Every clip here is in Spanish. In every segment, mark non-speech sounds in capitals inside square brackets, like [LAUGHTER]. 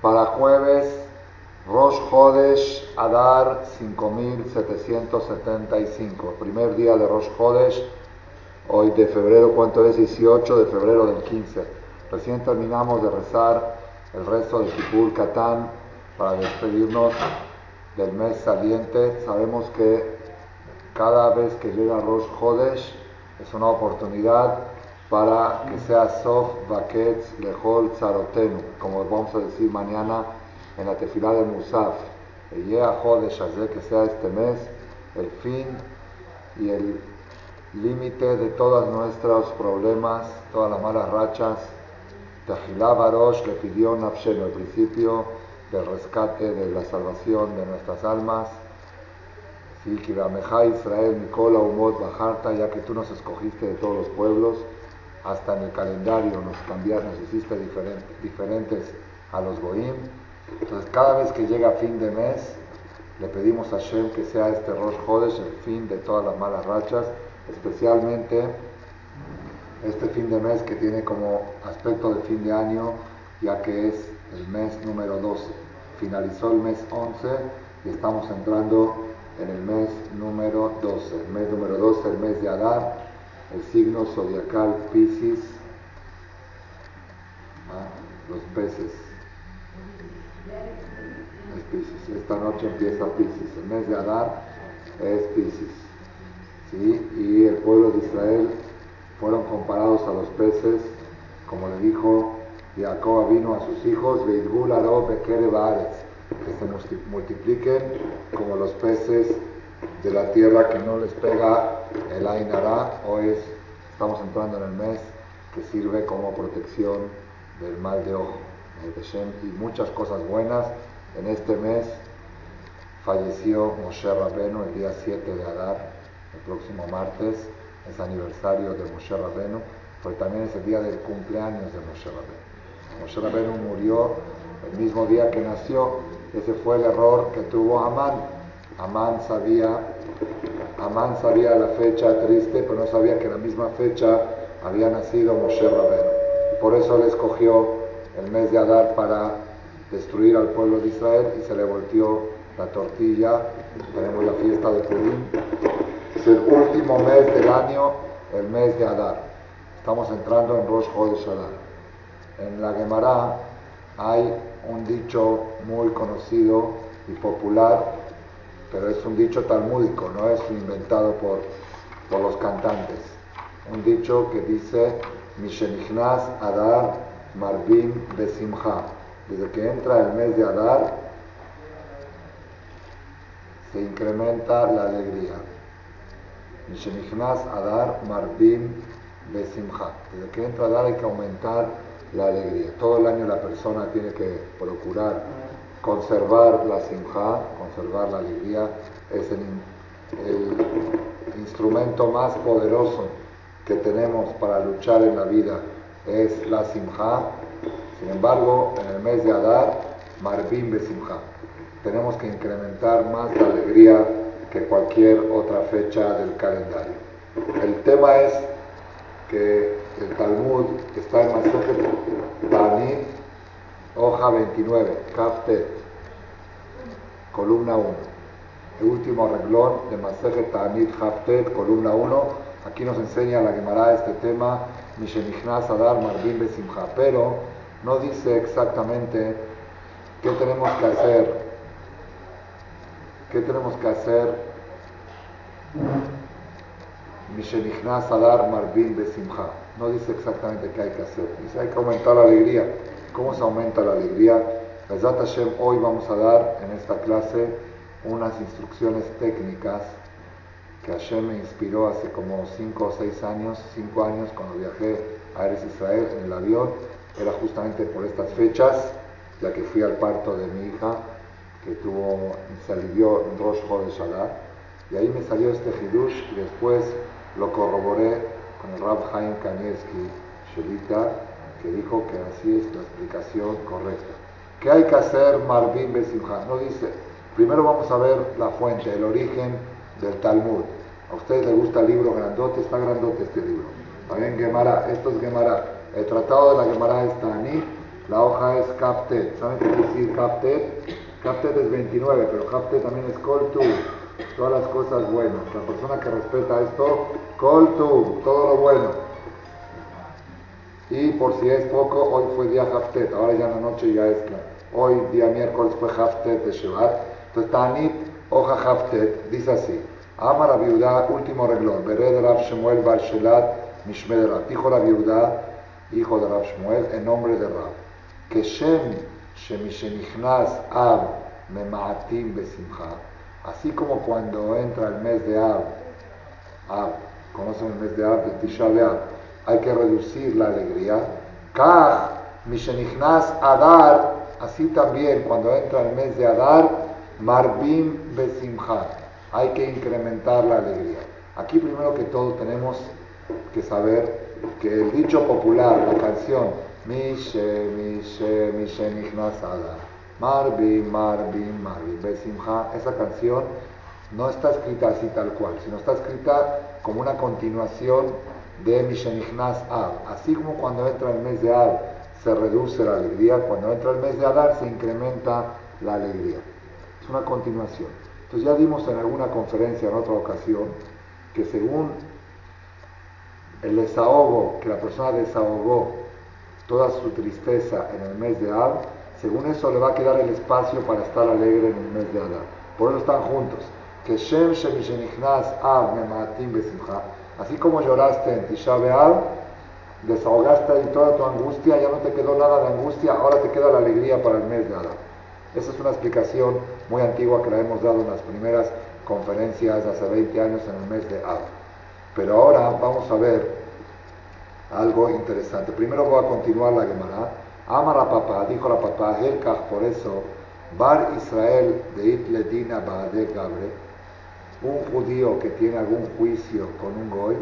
para jueves, Rosh Hodesh Adar 5775. Primer día de Rosh Hodesh, hoy de febrero, ¿cuánto es? 18 de febrero del 15. Recién terminamos de rezar el resto de Kippur Katán para despedirnos del mes saliente. Sabemos que cada vez que llega Rosh Hodesh es una oportunidad para que sea Sof Baketz Lehol Tzarotenu, como vamos a decir mañana en la tefilá de Musaf. Que sea este mes el fin y el límite de todos nuestros problemas, todas las malas rachas. Tehilá Barosh le pidió Nafshenu, el principio del rescate, de la salvación de nuestras almas. Sí, Israel, Nicola, Umot, Bajarta, ya que tú nos escogiste de todos los pueblos hasta en el calendario nos cambiaron, nos hiciste diferentes a los Goim. Entonces, cada vez que llega fin de mes, le pedimos a Shem que sea este Rosh Hodesh el fin de todas las malas rachas, especialmente este fin de mes que tiene como aspecto de fin de año, ya que es el mes número 12. Finalizó el mes 11 y estamos entrando en el mes número 12. El mes número 12, el mes de Adar, el signo zodiacal Pisces, los peces. Es Pisces. Esta noche empieza Pisces. El mes de Adar es Pisces. ¿sí? Y el pueblo de Israel fueron comparados a los peces, como le dijo Jacob vino a sus hijos, que se multipliquen como los peces de la tierra que no les pega el Ainara. Hoy estamos entrando en el mes que sirve como protección del mal de ojo y muchas cosas buenas. En este mes falleció Moshe Rabenu el día 7 de Adar, el próximo martes, es aniversario de Moshe Rabenu, pero también es el día del cumpleaños de Moshe Rabenu. Moshe Rabenu murió el mismo día que nació, ese fue el error que tuvo Amán. Amán sabía, Amán sabía la fecha triste, pero no sabía que en la misma fecha había nacido Moshe Rabenu. Por eso le escogió el mes de Adar para destruir al pueblo de Israel y se le volteó la tortilla. Tenemos la fiesta de Purim. Es el último mes del año, el mes de Adar. Estamos entrando en Rosh Chodesh. En la Gemara hay un dicho muy conocido y popular pero es un dicho talmúdico, no es inventado por, por los cantantes. Un dicho que dice, Mishenichnas Adar Marvin Besimha. Desde que entra el mes de Adar, se incrementa la alegría. Mishenichnas Adar Marvin Besimha. Desde que entra Adar hay que aumentar la alegría. Todo el año la persona tiene que procurar conservar la simja, conservar la alegría, es el, instrumento más poderoso que tenemos para luchar en la vida, es la simja. Sin embargo, en el mes de Adar, Marvin be simja. Tenemos que incrementar más la alegría que cualquier otra fecha del calendario. El tema es que el Talmud está en Masejet Tanit hoja 29, Kaftet, columna 1. El último reglón de Masejet Ta'anit Haftet, columna 1. Aquí nos enseña la Gemara este tema, Mishenichnas Adar Marvin Besimcha, pero no dice exactamente qué tenemos que hacer, qué tenemos que hacer Mishenichnas Adar Marvin Besimcha. No dice exactamente qué hay que hacer. Dice hay que aumentar la alegría. ¿Cómo se aumenta la alegría? Besat Hashem, hoy vamos a dar en esta clase unas instrucciones técnicas que Hashem me inspiró hace como 5 o 6 años, 5 años cuando viajé a Eres Israel en el avión. Era justamente por estas fechas, ya que fui al parto de mi hija, que tuvo, se alivió en Rosh Chodesh Y ahí me salió este Hidush y después lo corroboré con el Rab Haim Kanievski, Shelita, que dijo que así es la explicación correcta. ¿Qué hay que hacer Marvin Besimha? No dice, primero vamos a ver la fuente, el origen del Talmud. A ustedes les gusta el libro grandote, está grandote este libro. También Gemara, esto es Gemara. El tratado de la Gemara es Tanit, La hoja es Kaftet. ¿Saben qué decir Kaftet? Kaftet es 29, pero Kaftet también es Koltu. Todas las cosas buenas. La persona que respeta esto, Koltu, todo lo bueno. Y por si es poco, hoy fue día Haftet, ahora ya en la noche ya es claro. Hoy, día miércoles, fue Haftet de Shevat. Entonces, Tanit, hoja Haftet, dice así. Ama la viuda, último reglón. Bered Rav Shemuel Bar Shelat Mishmed Rav. Dijo la viuda, hijo de Rav Shemuel, en nombre de Rav. Que Shem Shemishenichnas Av Memaatim Besimcha. Así como cuando entra el mes de Av, Av, conocen el mes de Av, de Tisha B'Av, hay que reducir la alegría. Kach Mishenichnas Adar, así también cuando entra el mes de Adar, Marbim Besimcha. Hay que incrementar la alegría. Aquí primero que todo tenemos que saber que el dicho popular, la canción Mishe, Mishe, Mishe Nichnas Adar, Marbi, Marbi, Marbi, Besimcha, esa canción no está escrita así tal cual, sino está escrita como una continuación de Mishenichnas Av. Así como cuando entra el mes de Av se reduce la alegría, cuando entra el mes de Adar se incrementa la alegría. Es una continuación. Entonces ya dimos en alguna conferencia en otra ocasión que según el desahogo, que la persona desahogó toda su tristeza en el mes de Av, según eso le va a quedar el espacio para estar alegre en el mes de Adar. Por eso están juntos. Que Shem Av. Así como lloraste en Tisha desahogaste ahí toda tu angustia, ya no te quedó nada de angustia, ahora te queda la alegría para el mes de Adar. Esa es una explicación muy antigua que la hemos dado en las primeras conferencias de hace 20 años en el mes de Av. Pero ahora vamos a ver algo interesante. Primero voy a continuar la Gemara. Amar papá, dijo la papá, Helkach, por eso, Bar Israel de Itledina Baade Gabre, un judío que tiene algún juicio con un goy,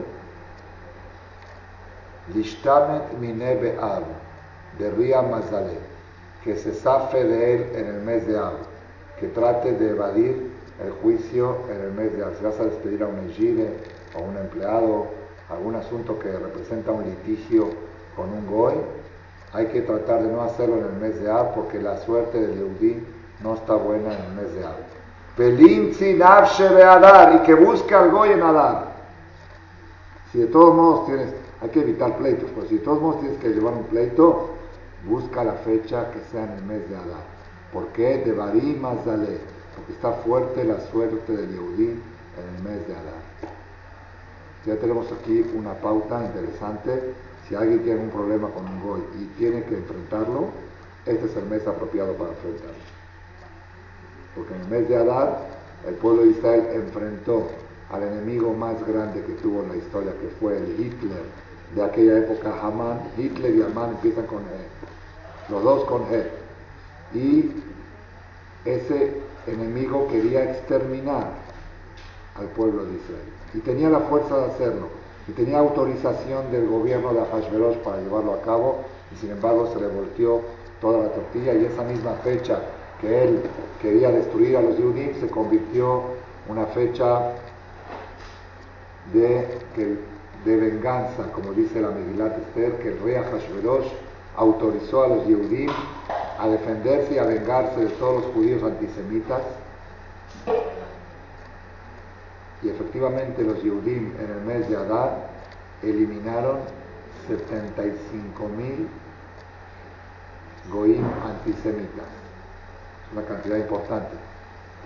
Lishtamet Minebe Av, de Ria que se zafe de él en el mes de Av, que trate de evadir el juicio en el mes de Av. Si vas a despedir a un ejide o un empleado, algún asunto que representa un litigio con un goy, hay que tratar de no hacerlo en el mes de Av porque la suerte del Yehudí no está buena en el mes de Av. Adar y que busque al goy en Adar. Si de todos modos tienes, hay que evitar pleitos, pero si de todos modos tienes que llevar un pleito, busca la fecha que sea en el mes de Adar. ¿Por qué? De Barí porque está fuerte la suerte del Yehudí en el mes de Adar. Ya tenemos aquí una pauta interesante. Si alguien tiene un problema con un goy y tiene que enfrentarlo, este es el mes apropiado para enfrentarlo. Porque en el mes de Adar, el pueblo de Israel enfrentó al enemigo más grande que tuvo en la historia, que fue el Hitler de aquella época, Haman. Hitler y Haman empiezan con E, los dos con E. Y ese enemigo quería exterminar al pueblo de Israel. Y tenía la fuerza de hacerlo. Y tenía autorización del gobierno de Ahashverosh para llevarlo a cabo. Y sin embargo se le volteó toda la tortilla. Y esa misma fecha que él quería destruir a los Yudim se convirtió una fecha de, venganza, como dice la Megilat Esther, que el rey Ahashverosh autorizó a los Yehudim a defenderse y a vengarse de todos los judíos antisemitas. Y efectivamente los Yehudim en el mes de Adar eliminaron 75 mil goim antisemitas. Una cantidad importante.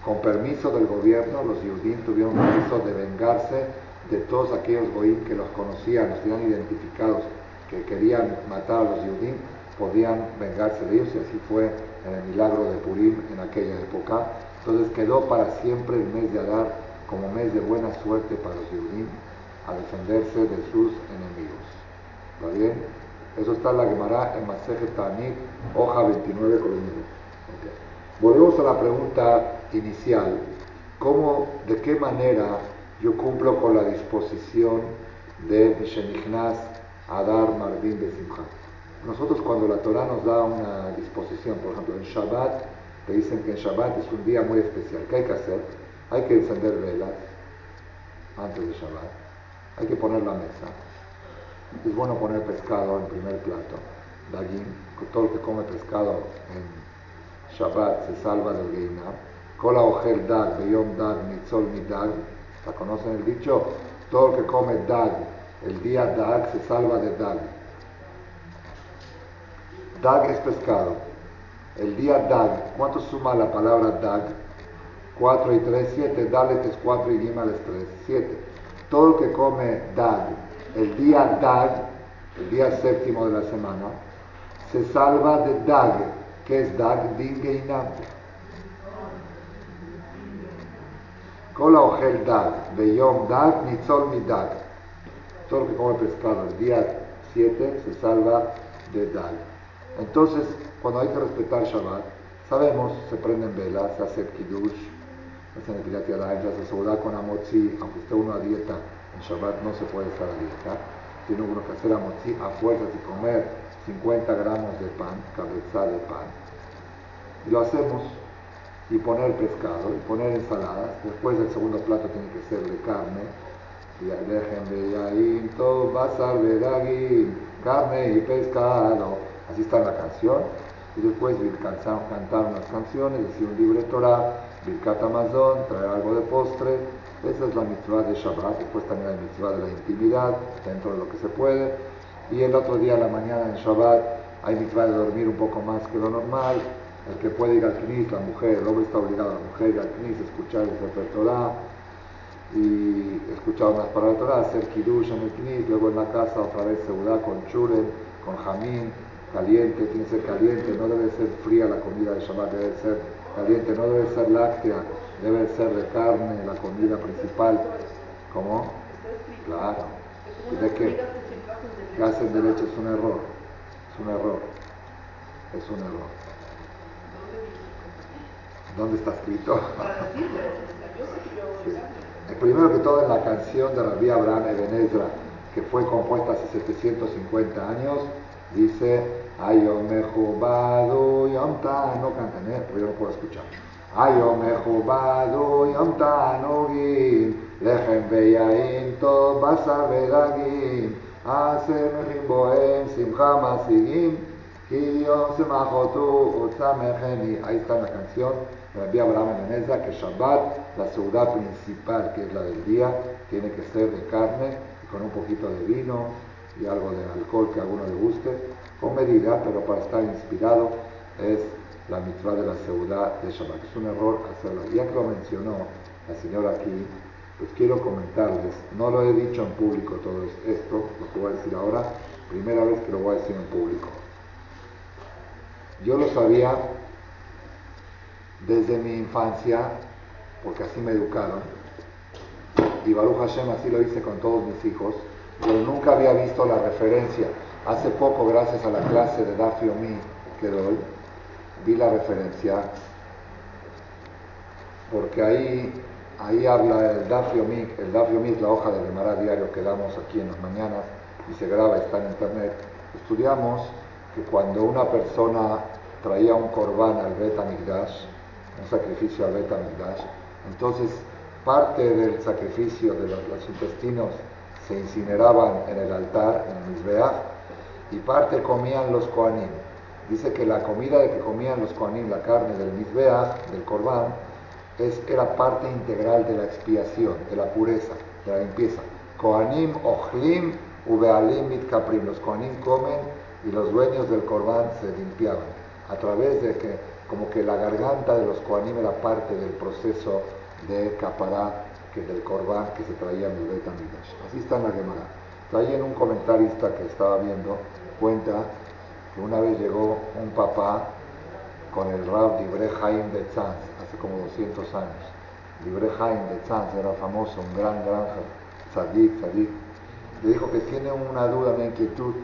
Con permiso del gobierno, los Yehudim tuvieron permiso de vengarse de todos aquellos goim que los conocían, los tenían identificados, que querían matar a los Yehudim, podían vengarse de ellos y así fue en el milagro de Purim en aquella época. Entonces quedó para siempre el mes de Adar como mes de buena suerte para los Yehudim a defenderse de sus enemigos. ¿Está bien? Eso está en la Gemara en Masejet Tanit, hoja 29 con okay. Volvemos a la pregunta inicial. ¿Cómo, de qué manera yo cumplo con la disposición de Mishenichnas Adar Marvin de Simcha? Nosotros cuando la Torah nos da una disposición, por ejemplo en Shabbat, te dicen que en Shabbat es un día muy especial. ¿Qué hay que hacer? Hay que encender velas antes de Shabbat. Hay que poner la mesa. Es bueno poner pescado en primer plato. dagim, todo el que come pescado en Shabbat se salva del Geinam. Kola ojel dag, beyom dag, mitzol dag. ¿La conocen el dicho? Todo el que come dag, el día dag se salva de dag. Dag es pescado. El día dag, ¿cuánto suma la palabra dag? 4 y 3, 7. Dalet es 4 y Gimal es 3, 7. Todo el que come dag, el día dag, el día séptimo de la semana, se salva de dag. Que es dag? Dingeinam. Kola ojel dag, beyom dag, nitzol mi dag. Todo el que come pescado el día 7 se salva de dag. Entonces, cuando hay que respetar Shabbat, sabemos, se prenden velas, se hace kiddush, se hace nepilat yadayim, se hace soudá con amotzi, aunque esté uno a dieta, en Shabbat no se puede estar a dieta. Tiene uno que hacer amotzi a fuerzas y comer 50 gramos de pan, cabeza de pan. Y lo hacemos y poner pescado y poner ensaladas. Después el segundo plato tiene que ser de carne. Y ahí todo va a carne y pescado. Así está la canción. Y después cantar unas canciones, decir un libre Torah, Birkat Amazon, traer algo de postre. Esa es la mitzvah de Shabbat. Después también hay mitzvah de la intimidad, dentro de lo que se puede. Y el otro día, a la mañana en Shabbat, hay mitzvah de dormir un poco más que lo normal. El que puede ir al Knis, la mujer, el hombre está obligado a la mujer ir al Knis, escuchar el Sefer Torah y escuchar unas palabras de Torah, hacer Kiddush en el Knis, luego en la casa otra vez Seudá con Churen, con Jamín, caliente, tiene que ser caliente, no debe ser fría la comida de Shabbat, debe ser caliente, no debe ser láctea, debe ser de carne, la comida principal. ¿Cómo? Claro. ¿Y de qué? ¿Qué hacen de leche? Es un error. Es un error. Es un error. ¿Dónde está escrito? Primero que todo en la canción de Rabbi Abraham Ebenezra, que fue compuesta hace 750 años, dice, Ayom mejubadu yom no canten, ¿eh? porque yo no puedo escuchar. Ayom mejubadu yom tanugim, lechem veyaim tov basar vedagim, hace mechim bohem simcha masigim, ki yom semachotu utsamecheni. Ahí está la canción de Rabbi Abraham Meneza, que Shabbat, la ciudad principal, que es la del día, tiene que ser de carne con un poquito de vino y algo de alcohol que a alguno le guste, con medida, pero para estar inspirado es la mitzvah de la ciudad de Shabbat. Es un error hacerlo. Ya que lo mencionó la señora aquí, pues quiero comentarles, no lo he dicho en público todo esto, lo que voy a decir ahora, primera vez que lo voy a decir en público. Yo lo sabía desde mi infancia, porque así me educaron, y Baruch Hashem así lo hice con todos mis hijos, pero nunca había visto la referencia. Hace poco, gracias a la clase de Dafi Omi que doy, vi la referencia, porque ahí, ahí habla el Dafi Omi, el Dafi Omi es la hoja de Gemara diario que damos aquí en las mañanas y se graba, está en internet. Estudiamos que cuando una persona traía un corbán al Bet un sacrificio al Bet entonces parte del sacrificio de los, intestinos se incineraban en el altar, en el Mizbeach, y parte comían los Koanim. Dice que la comida de que comían los Koanim, la carne del Mizbeach, del Corbán, es, era parte integral de la expiación, de la pureza, de la limpieza. Koanim, Ochlim, Ubealim, Mitkaprim. Los Koanim comen y los dueños del Corbán se limpiaban. A través de que, como que la garganta de los Koanim era parte del proceso de Capará del Corbán que se traía en el Bet Así está en la Gemara. Ahí en un comentarista que estaba viendo, cuenta que una vez llegó un papá con el Rab Dibre Haim de Tzanz, hace como 200 años. Dibre Haim de Tzanz era famoso, un gran, gran tzadik, tzadik. Le dijo que tiene una duda, una inquietud.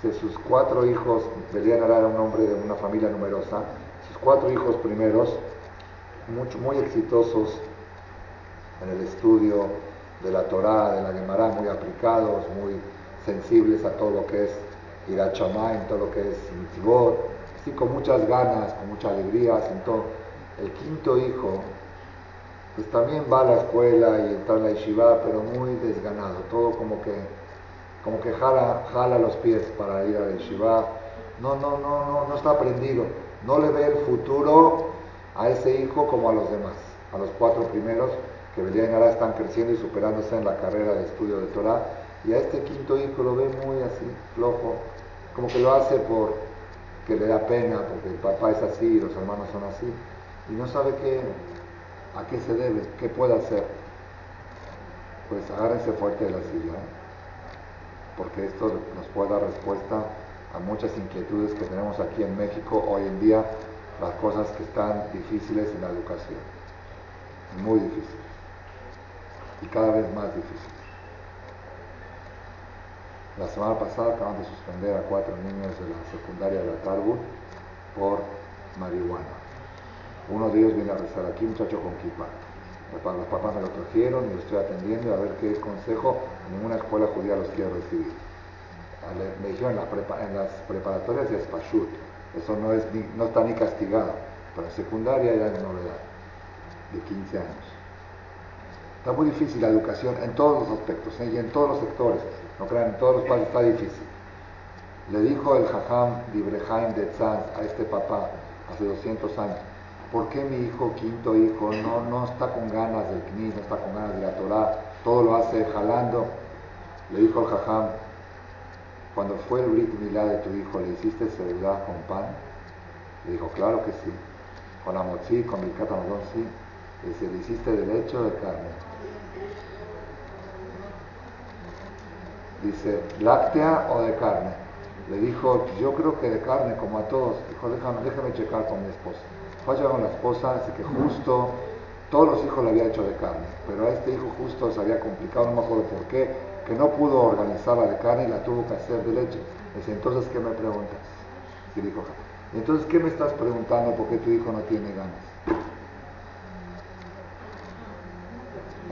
Si sus cuatro hijos, Belian era un hombre de una familia numerosa, sus cuatro hijos primeros, muy exitosos, en el estudio de la Torá, de la Gemara, muy aplicados, muy sensibles a todo lo que es Irachamá, en todo lo que es mitzvot, así con muchas ganas, con mucha alegría, todo. El quinto hijo, pues también va a la escuela y está en la yeshiva, pero muy desganado, todo como que, como que jala, jala los pies para ir a la yeshiva, no, no, no, no, no está aprendido. No le ve el futuro a ese hijo como a los demás, a los cuatro primeros que venían ahora están creciendo y superándose en la carrera de estudio de Torah. Y a este quinto hijo lo ve muy así, flojo, como que lo hace por que le da pena, porque el papá es así, los hermanos son así, y no sabe qué, a qué se debe, qué puede hacer. Pues agárrense fuerte de la silla, porque esto nos puede dar respuesta a muchas inquietudes que tenemos aquí en México hoy en día, las cosas que están difíciles en la educación, muy difíciles, y cada vez más difíciles. La semana pasada acaban de suspender a cuatro niños de la secundaria de la Tarbut por marihuana. Uno de ellos viene a rezar aquí, muchacho con kipa. Los papás me lo trajeron y lo estoy atendiendo a ver qué consejo ninguna escuela judía los quiere recibir. Me dijeron en, las preparatorias de Spashut, eso no, es no está ni castigado, pero en secundaria ya es novedad, de 15 años. Está muy difícil la educación en todos los aspectos ¿eh? y en todos los sectores. No crean, en todos los países está difícil. Le dijo el Jajam Librehaim de Tzanz a este papá hace 200 años, ¿por qué mi hijo, quinto hijo, no, no está con ganas del Kni, no está con ganas de la Torah, todo lo hace jalando? Le dijo el Jajam, cuando fue el Brit Milá de tu hijo, ¿le hiciste celular con pan? Le dijo, claro que sí. Con amotzi, con mi sí. Le dice, ¿le hiciste de leche o de carne? Dice, ¿láctea o de carne? Le dijo, yo creo que de carne, como a todos. Dijo, déjame, déjame checar con mi esposa. Fue a llegar con la esposa, dice que justo todos los hijos le había hecho de carne, pero a este hijo justo se había complicado, no me acuerdo por qué, que no pudo organizarla de carne y la tuvo que hacer de leche. Dice, entonces, ¿qué me preguntas? Y dijo, entonces, ¿qué me estás preguntando por qué tu hijo no tiene ganas?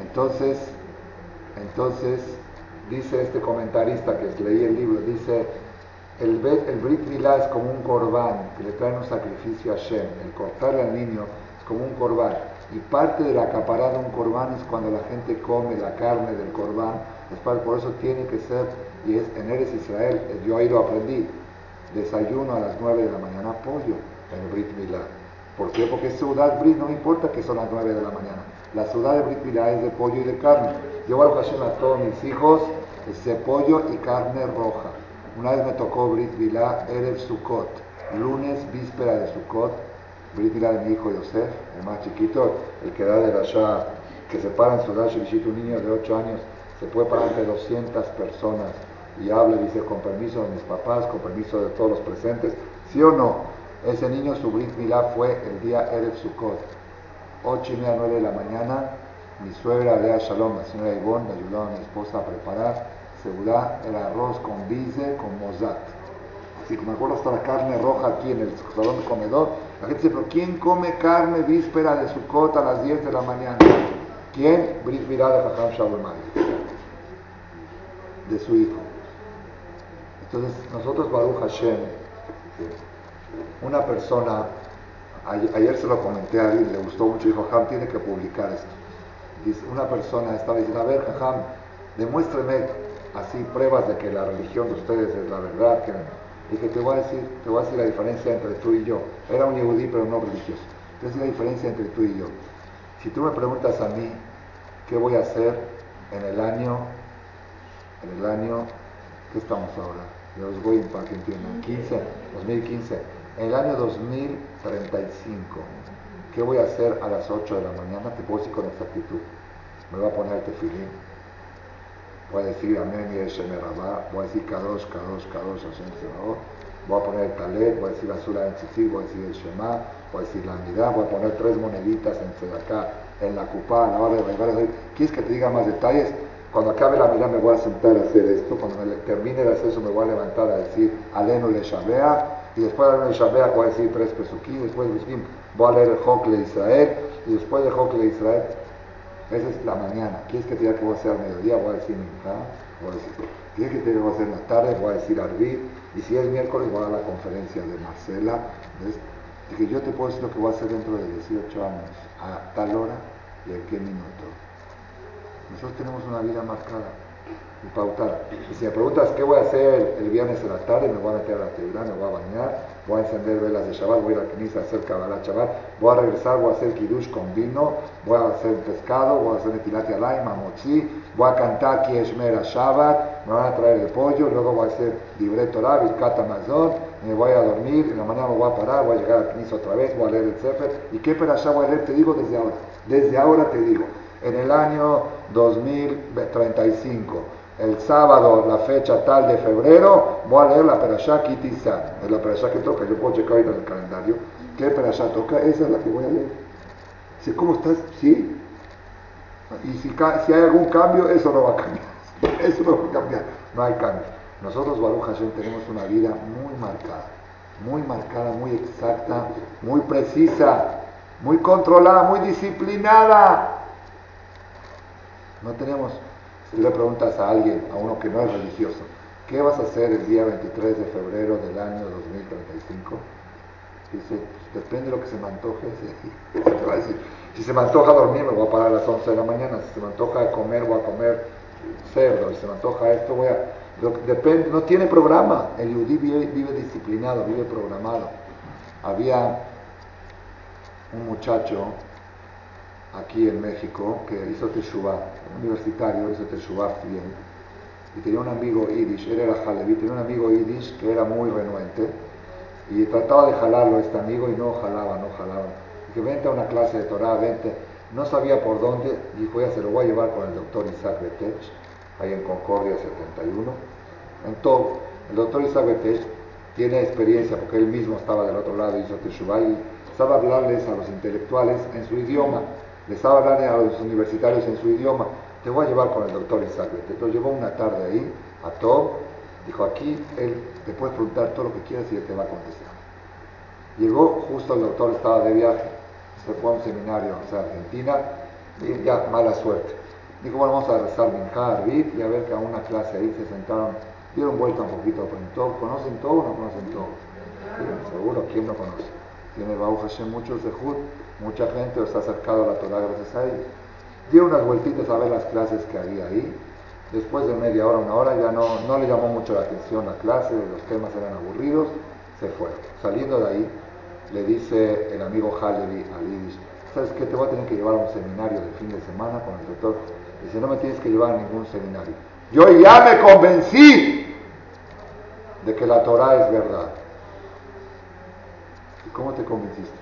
Entonces, entonces, dice este comentarista que leí el libro, dice, el, Brit Milá es como un corbán que le trae un sacrificio a Shem. El cortarle al niño es como un corbán. Y parte de la acaparada de un corbán es cuando la gente come la carne del corbán. por eso tiene que ser, y es en Eres Israel, yo ahí lo aprendí, desayuno a las 9 de la mañana pollo en Brit Milá. ¿Por qué? Porque es ciudad Brit, no me importa que son las 9 de la mañana. La ciudad de Brit Milá es de pollo y de carne. Yo a Hashem a todos mis hijos ese pollo y carne roja. Una vez me tocó Brit Milá, Erev Sukkot, lunes, víspera de Sukkot, Brit Milá de mi hijo Yosef, el más chiquito, el que da de la Shah, que se para en su Dash un niño de 8 años, se puede parar ante 200 personas y habla y dice con permiso de mis papás, con permiso de todos los presentes, ¿sí o no? Ese niño, su Brit Milá fue el día Erev Sukkot, 8 y media, 9 de la mañana, mi suegra, Lea Shalom, la señora Ivonne, me ayudó a mi esposa a preparar segura el arroz con bize, con mozat. Así me acuerdo hasta la carne roja aquí en el salón de comedor. La gente dice, pero ¿quién come carne víspera de su cota a las 10 de la mañana? ¿Quién? Brit de Jajam Shaul de su hijo. Entonces, nosotros, Baruch Hashem, una persona, ayer se lo comenté a alguien, le gustó mucho, dijo, Jajam tiene que publicar esto una persona estaba diciendo, a ver, jajam, demuéstreme así pruebas de que la religión de ustedes es la verdad. Que... Dije, te voy a decir, te voy a decir la diferencia entre tú y yo. Era un yehudí, pero no religioso. Decir la diferencia entre tú y yo. Si tú me preguntas a mí, ¿qué voy a hacer en el año, en el año, ¿qué estamos ahora? Los voy para que entiendan, 15, 2015. En el año 2035 ¿Qué voy a hacer a las 8 de la mañana? Te puedo decir con exactitud. Me voy a poner el tefilín. Voy a decir Amén y Eshem Voy a decir Kadosh, Kadosh, Kadosh, Hashem Sebaot. Voy a poner el Talet, voy a decir Azula en Tzitzit, voy a decir el Shema, voy a decir la Midá, voy a poner tres moneditas en acá, en la Cupá, a la hora de regalar. ¿Quieres que te diga más detalles? Cuando acabe la mirada me voy a sentar a hacer esto. Cuando me termine de hacer eso me voy a levantar a decir Alenu le Shabea. Y después de Alenu le Shabea voy a decir tres pesuquín. Después de voy a leer el Jocle de Israel, y después de Israel, esa es la mañana. ¿Quieres que te diga que voy a hacer al mediodía? Voy a decir Minjá, voy a decir, ¿quieres que te diga que voy a hacer en la tarde? Voy a decir Arbit, y si es miércoles voy a la conferencia de Marcela. de que yo te puedo decir lo que voy a hacer dentro de 18 años, a tal hora y en qué minuto. Nosotros tenemos una vida marcada. y pautar. Y si me preguntas qué voy a hacer el viernes en la tarde, me voy a meter a la actividad, me voy a bañar, voy a encender velas de Shabbat, voy a ir a la Kenisa a hacer Kabbalah Shabbat, voy a regresar, voy a hacer Kiddush con vino, voy a hacer pescado, voy a hacer Netilat Yalay, Mamotzi, voy a cantar Kieshmera Shabbat, me van a traer el pollo, luego voy a hacer Libre Torah, Birkat me voy a dormir, en la mañana me voy a parar, voy a llegar a la Kenisa otra vez, voy a leer el Sefer. ¿Y qué perashá voy a leer? Te digo desde ahora. Desde ahora te digo. En el año 2035 el sábado, la fecha tal de febrero, voy a leer la Perashá Kitizan. Es la Perashá que toca, yo puedo checar ahorita en el calendario. ¿Qué Perashá toca? Esa es la que voy a leer. ¿Cómo estás? Sí. Y si, si, hay algún cambio, eso no va a cambiar. [LAUGHS] Eso no va a cambiar. No hay cambio. Nosotros, Baruch Hashem, tenemos una vida muy marcada. Muy marcada, muy exacta, muy precisa, muy controlada, muy disciplinada. No tenemos si le preguntas a alguien, a uno que no es religioso, ¿qué vas a hacer el día 23 de febrero del año 2035? Dice, depende de lo que se me antoje. Si se me antoja dormir, me voy a parar a las 11 de la mañana. Si se me antoja comer, voy a comer cerdo. Si se me antoja esto, voy a... depende, no tiene programa. El yudí vive, vive disciplinado, vive programado. Había un muchacho aquí en México que hizo Teshuvah, universitario, hizo Teshuvah bien, y tenía un amigo Yiddish, él era Halevi, tenía un amigo Yiddish que era muy renuente, y trataba de jalarlo este amigo y no jalaba, no jalaba. Dije, vente a una clase de Torah, vente. No sabía por dónde, dijo, ya se lo voy a llevar con el doctor Isaac Betech, ahí en Concordia 71. Entonces, el doctor Isaac Betech tiene experiencia porque él mismo estaba del otro lado, hizo Teshuvah y sabe hablarles a los intelectuales en su idioma les estaba hablando a los universitarios en su idioma, te voy a llevar con el doctor Isaac. Entonces llevó una tarde ahí, a todo, dijo, aquí él te puede preguntar todo lo que quieras y él te va a contestar. Llegó, justo el doctor estaba de viaje, se fue a un seminario a Argentina, y ya, mala suerte. Dijo, bueno, vamos a rezar Minjar, y a ver que a una clase ahí se sentaron, dieron vuelta un poquito, todo, ¿conocen todo o no conocen todo? seguro, ¿quién no conoce? Tiene Baruch Hashem muchos de Jud, mucha gente está acercado a la Torah gracias a él. Dio unas vueltitas a ver las clases que había ahí. Después de media hora, una hora, ya no, no le llamó mucho la atención la clase, los temas eran aburridos, se fue. Saliendo de ahí, le dice el amigo Halevi al Yiddish, ¿sabes qué? Te voy a tener que llevar a un seminario de fin de semana con el doctor. Dice, no me tienes que llevar a ningún seminario. Yo ya me convencí de que la Torah es verdad. ¿Y cómo te convenciste?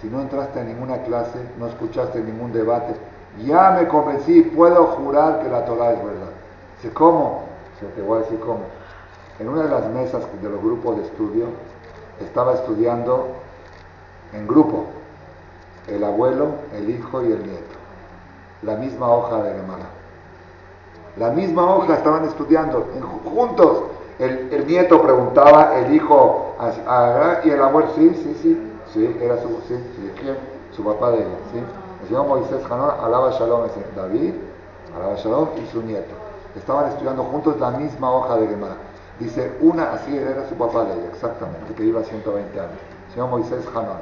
Si no entraste a ninguna clase, no escuchaste ningún debate, ya me convencí, puedo jurar que la Torah es verdad. Dice, ¿cómo? te voy a decir cómo. En una de las mesas de los grupos de estudio, estaba estudiando en grupo el abuelo, el hijo y el nieto. La misma hoja de Gemara. La misma hoja estaban estudiando juntos. El, nieto preguntaba, el hijo, y el abuelo, sí, sí, sí, sí, era su, sí. Su papá de ella, sí. El señor Moisés Hanón, alaba Shalom, David, alaba Shalom y su nieto. Estaban estudiando juntos la misma hoja de Gemara. Dice, una, así era su papá de ella, exactamente, que iba 120 años. El señor Moisés Hanón.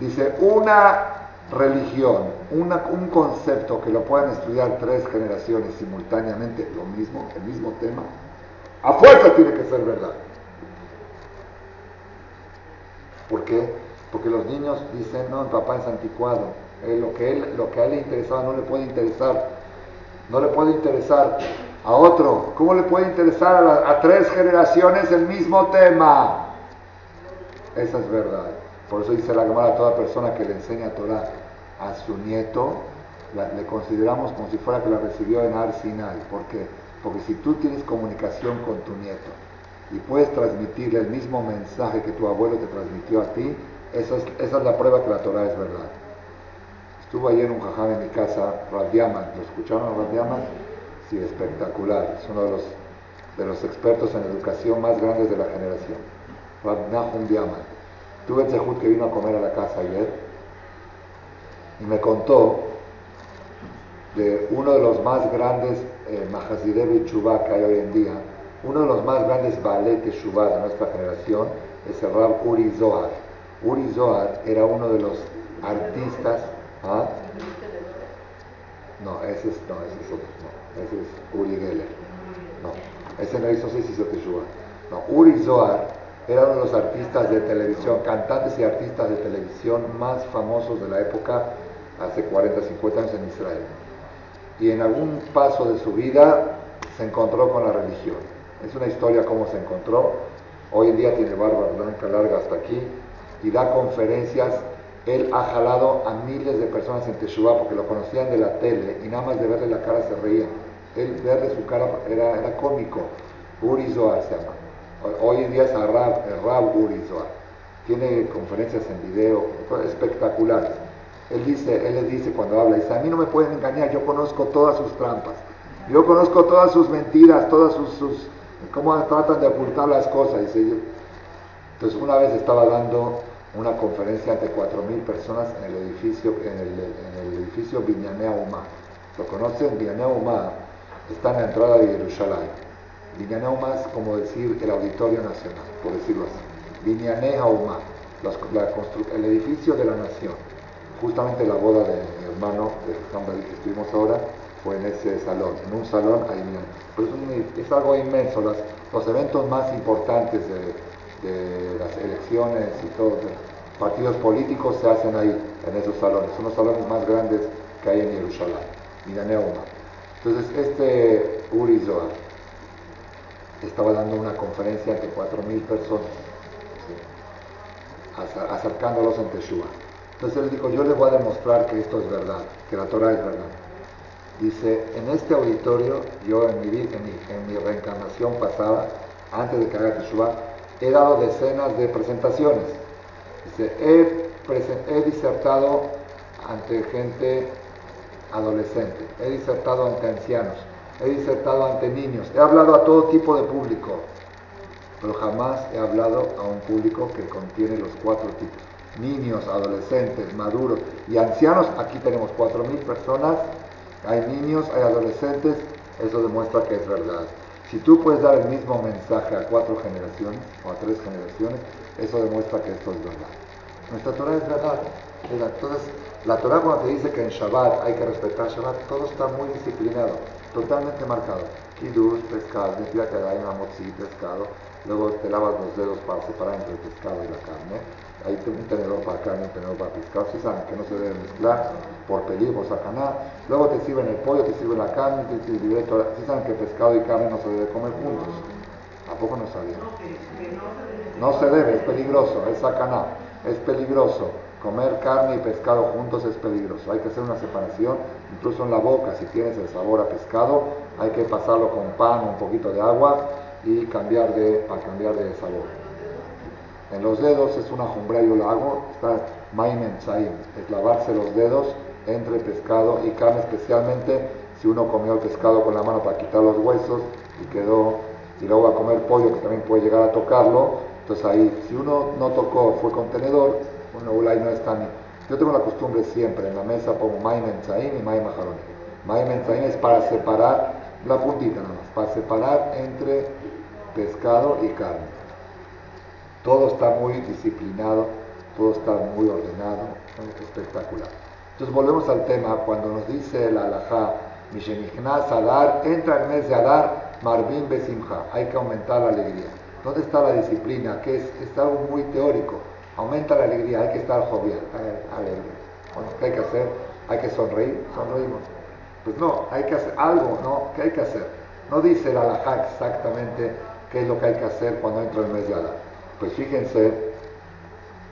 Dice, una religión, una, un concepto que lo puedan estudiar tres generaciones simultáneamente, lo mismo, el mismo tema, a fuerza tiene que ser verdad. ¿Por qué? Porque los niños dicen, no, el papá es anticuado. lo, que él, lo que a él le interesaba no le puede interesar. No le puede interesar a otro. ¿Cómo le puede interesar a, tres generaciones el mismo tema? Esa es verdad. Por eso dice la Gemara a toda persona que le enseña Torah a su nieto, le consideramos como si fuera que la recibió en Ar Sinai. ¿Por qué? Porque si tú tienes comunicación con tu nieto y puedes transmitirle el mismo mensaje que tu abuelo te transmitió a ti, esa es, la prueba que la Torah es verdad. Estuvo ayer un jajam en mi casa, Radiaman, ¿lo escucharon Radiaman? Sí, espectacular. Es uno de los, de los expertos en educación más grandes de la generación. Rab Diaman. Tuve el Zehut que vino a comer a la casa ayer y me contó de uno de los más grandes eh, Mahasidev Chubá que hay hoy en día, uno de los más grandes balletes Shubá de nuestra generación es el Rab Uri Zohar. Uri Zohar era uno de los artistas, ¿ah? No, ese es, no, ese es otro, no, ese es Uri Geller. No, ese no hizo, sí hizo Teshuvah. No, Uri Zohar era uno de los artistas de televisión, cantantes y artistas de televisión más famosos de la época, hace 40, 50 años en Israel. Y en algún paso de su vida se encontró con la religión. Es una historia cómo se encontró. Hoy en día tiene barba blanca larga hasta aquí y da conferencias. Él ha jalado a miles de personas en Teshuvah porque lo conocían de la tele y nada más de verle la cara se reían. Él verle su cara era, era cómico. Uri Zohar se llama. Hoy en día es Arab, Rab Uri Zohar. Tiene conferencias en video espectaculares. Él dice, él les dice cuando habla, dice, a mí no me pueden engañar, yo conozco todas sus trampas. Yo conozco todas sus mentiras, todas sus, sus cómo tratan de ocultar las cosas. Dice yo. Entonces una vez estaba dando una conferencia ante 4.000 personas en el edificio, en el, en el edificio Binyanea Uma. ¿Lo conocen? Binyanea Uma está en la entrada de Jerusalén. Binyanea Uma es como decir el Auditorio Nacional, por decirlo así. Binyanea Uma, el edificio de la nación. Justamente la boda de mi hermano, de Juan David que estuvimos ahora, fue en ese salón, en un salón ahí Pero es, algo inmenso, los eventos más importantes de, las elecciones y todos los partidos políticos se hacen ahí, en esos salones, son los salones más grandes que hay en Jerusalén, Neuma. Entonces este Uri Zohar estaba dando una conferencia ante 4.000 personas, acercándolos en Teshua. Entonces él dijo, yo les voy a demostrar que esto es verdad, que la Torah es verdad. Dice, en este auditorio, yo en mi, en mi, reencarnación pasada, antes de que haga Teshuvah, he dado decenas de presentaciones. Dice, he disertado ante gente adolescente, he disertado ante ancianos, he disertado ante niños, he hablado a todo tipo de público, pero jamás he hablado a un público que contiene los cuatro tipos. Niños, adolescentes, maduros y ancianos, aquí tenemos cuatro mil personas hay niños, hay adolescentes, eso demuestra que es verdad. Si tú puedes dar el mismo mensaje a cuatro generaciones o a tres generaciones, eso demuestra que esto es verdad. Nuestra Torah es verdad. Entonces, la Torah cuando te dice que en Shabbat hay que respetar Shabbat, todo está muy disciplinado, totalmente marcado. Kiddush, pescado, mentira que hay una pescado, luego te lavas los dedos para separar entre el pescado y la carne, hay un tenedor para carne, un tenedor para pescado, si saben que no se debe mezclar por peligro, sacaná, luego te sirven el pollo, te sirven la carne, te sirven si saben que pescado y carne no se debe comer juntos, tampoco no sabían. No se debe, es peligroso, es sacaná, es peligroso. Comer carne y pescado juntos es peligroso. Hay que hacer una separación, incluso en la boca, si tienes el sabor a pescado, hay que pasarlo con pan, un poquito de agua y cambiar de, para cambiar de sabor. En los dedos es una jumbra, yo lo hago, está maimen es lavarse los dedos entre pescado y carne, especialmente si uno comió el pescado con la mano para quitar los huesos y quedó, y luego va a comer pollo que también puede llegar a tocarlo, entonces ahí, si uno no tocó, fue contenedor, uno ahí no está ni... Yo tengo la costumbre siempre, en la mesa pongo maimen y maim majarón. Maimen es para separar, la puntita nada más, para separar entre pescado y carne. Todo está muy disciplinado, todo está muy ordenado, espectacular. Entonces volvemos al tema, cuando nos dice la alajá, Mishenichnas Adar, entra el mes de Adar, Marvin Besimha, hay que aumentar la alegría. ¿Dónde está la disciplina? Que es, es algo muy teórico. Aumenta la alegría, hay que estar jovial, alegre. Bueno, ¿qué hay que hacer? Hay que sonreír, sonreímos. Pues no, hay que hacer algo, ¿no? ¿Qué hay que hacer? No dice la alajá exactamente qué es lo que hay que hacer cuando entra el mes de Adar. Pues fíjense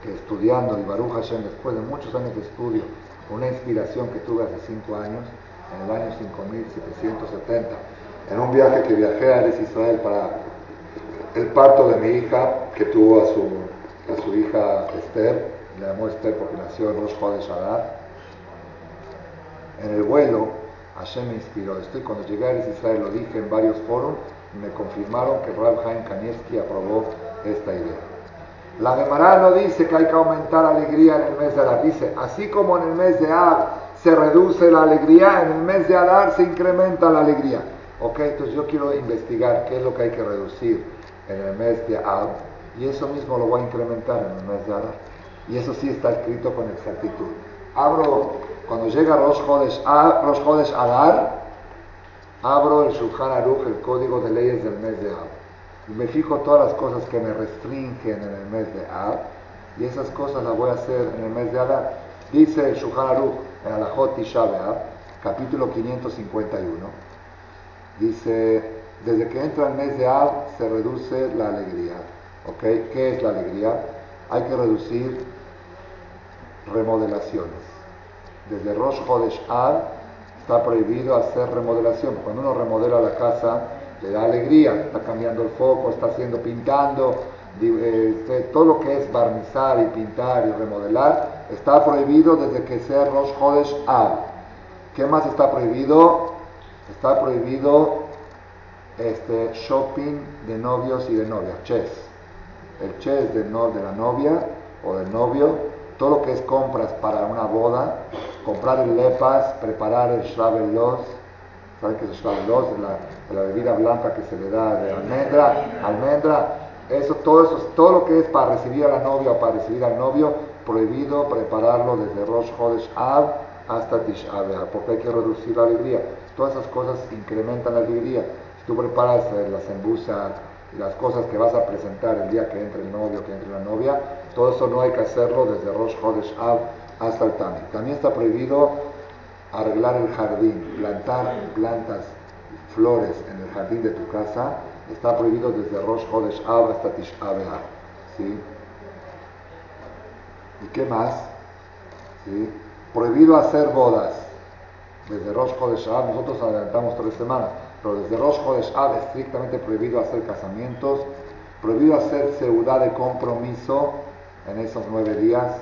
que estudiando y Baruch Hashem, después de muchos años de estudio, una inspiración que tuve hace cinco años, en el año 5770, en un viaje que viajé a Israel para el parto de mi hija, que tuvo a su, a su hija Esther, le llamó Esther porque nació en Rosh de Adar. En el vuelo, Hashem me inspiró. Estoy, cuando llegué a Israel lo dije en varios foros y me confirmaron que Rab Haim Kanievski aprobó esta idea. La Gemara no dice que hay que aumentar alegría en el mes de Adar, dice, así como en el mes de Adar se reduce la alegría, en el mes de Adar se incrementa la alegría. Ok, entonces yo quiero investigar qué es lo que hay que reducir en el mes de Adar y eso mismo lo voy a incrementar en el mes de Adar. Y eso sí está escrito con exactitud. abro, cuando llega Rosh Hodesh, Rosh Adar, abro el Shulchan Aruch, el código de leyes del mes de Ab. Y me fijo todas las cosas que me restringen en el mes de Ab, y esas cosas las voy a hacer en el mes de Adar. Dice el Aruch en Alajot Tisha capítulo 551, dice, desde que entra el mes de Ab se reduce la alegría. ¿Ok? ¿Qué es la alegría? Hay que reducir remodelaciones. Desde Rosh Hodesh Ab está prohibido hacer remodelación. Cuando uno remodela la casa, le da alegría, está cambiando el foco, está haciendo pintando, eh, todo lo que es barnizar y pintar y remodelar está prohibido desde que sea Rosh Hodesh Ab. ¿Qué más está prohibido? Está prohibido este, shopping de novios y de novias, chess. El chess de, no, de la novia o del novio, todo lo que es compras para una boda, comprar el lepas, preparar el shrabelos, ¿saben qué es el shrabelos? La, la bebida blanca que se le da de almendra, almendra, eso, todo eso, todo lo que es para recibir a la novia o para recibir al novio, prohibido prepararlo desde Rosh Hodesh Av hasta Tish porque hay que reducir la alegría. Todas esas cosas incrementan la alegría. Si tú preparas eh, las embusas las cosas que vas a presentar el día que entre el novio, que entre la novia, todo eso no hay que hacerlo desde Rosh Hodesh Av hasta el Tami. También está prohibido arreglar el jardín, plantar plantas, flores en el jardín de tu casa, está prohibido desde Rosh Hodesh Av hasta Tish ¿sí? ¿Y qué más? ¿Sí? Prohibido hacer bodas. Desde Rosh Hodesh nosotros adelantamos tres semanas, pero desde Rosh Hodesh estrictamente prohibido hacer casamientos, prohibido hacer ciudad de compromiso en esos nueve días.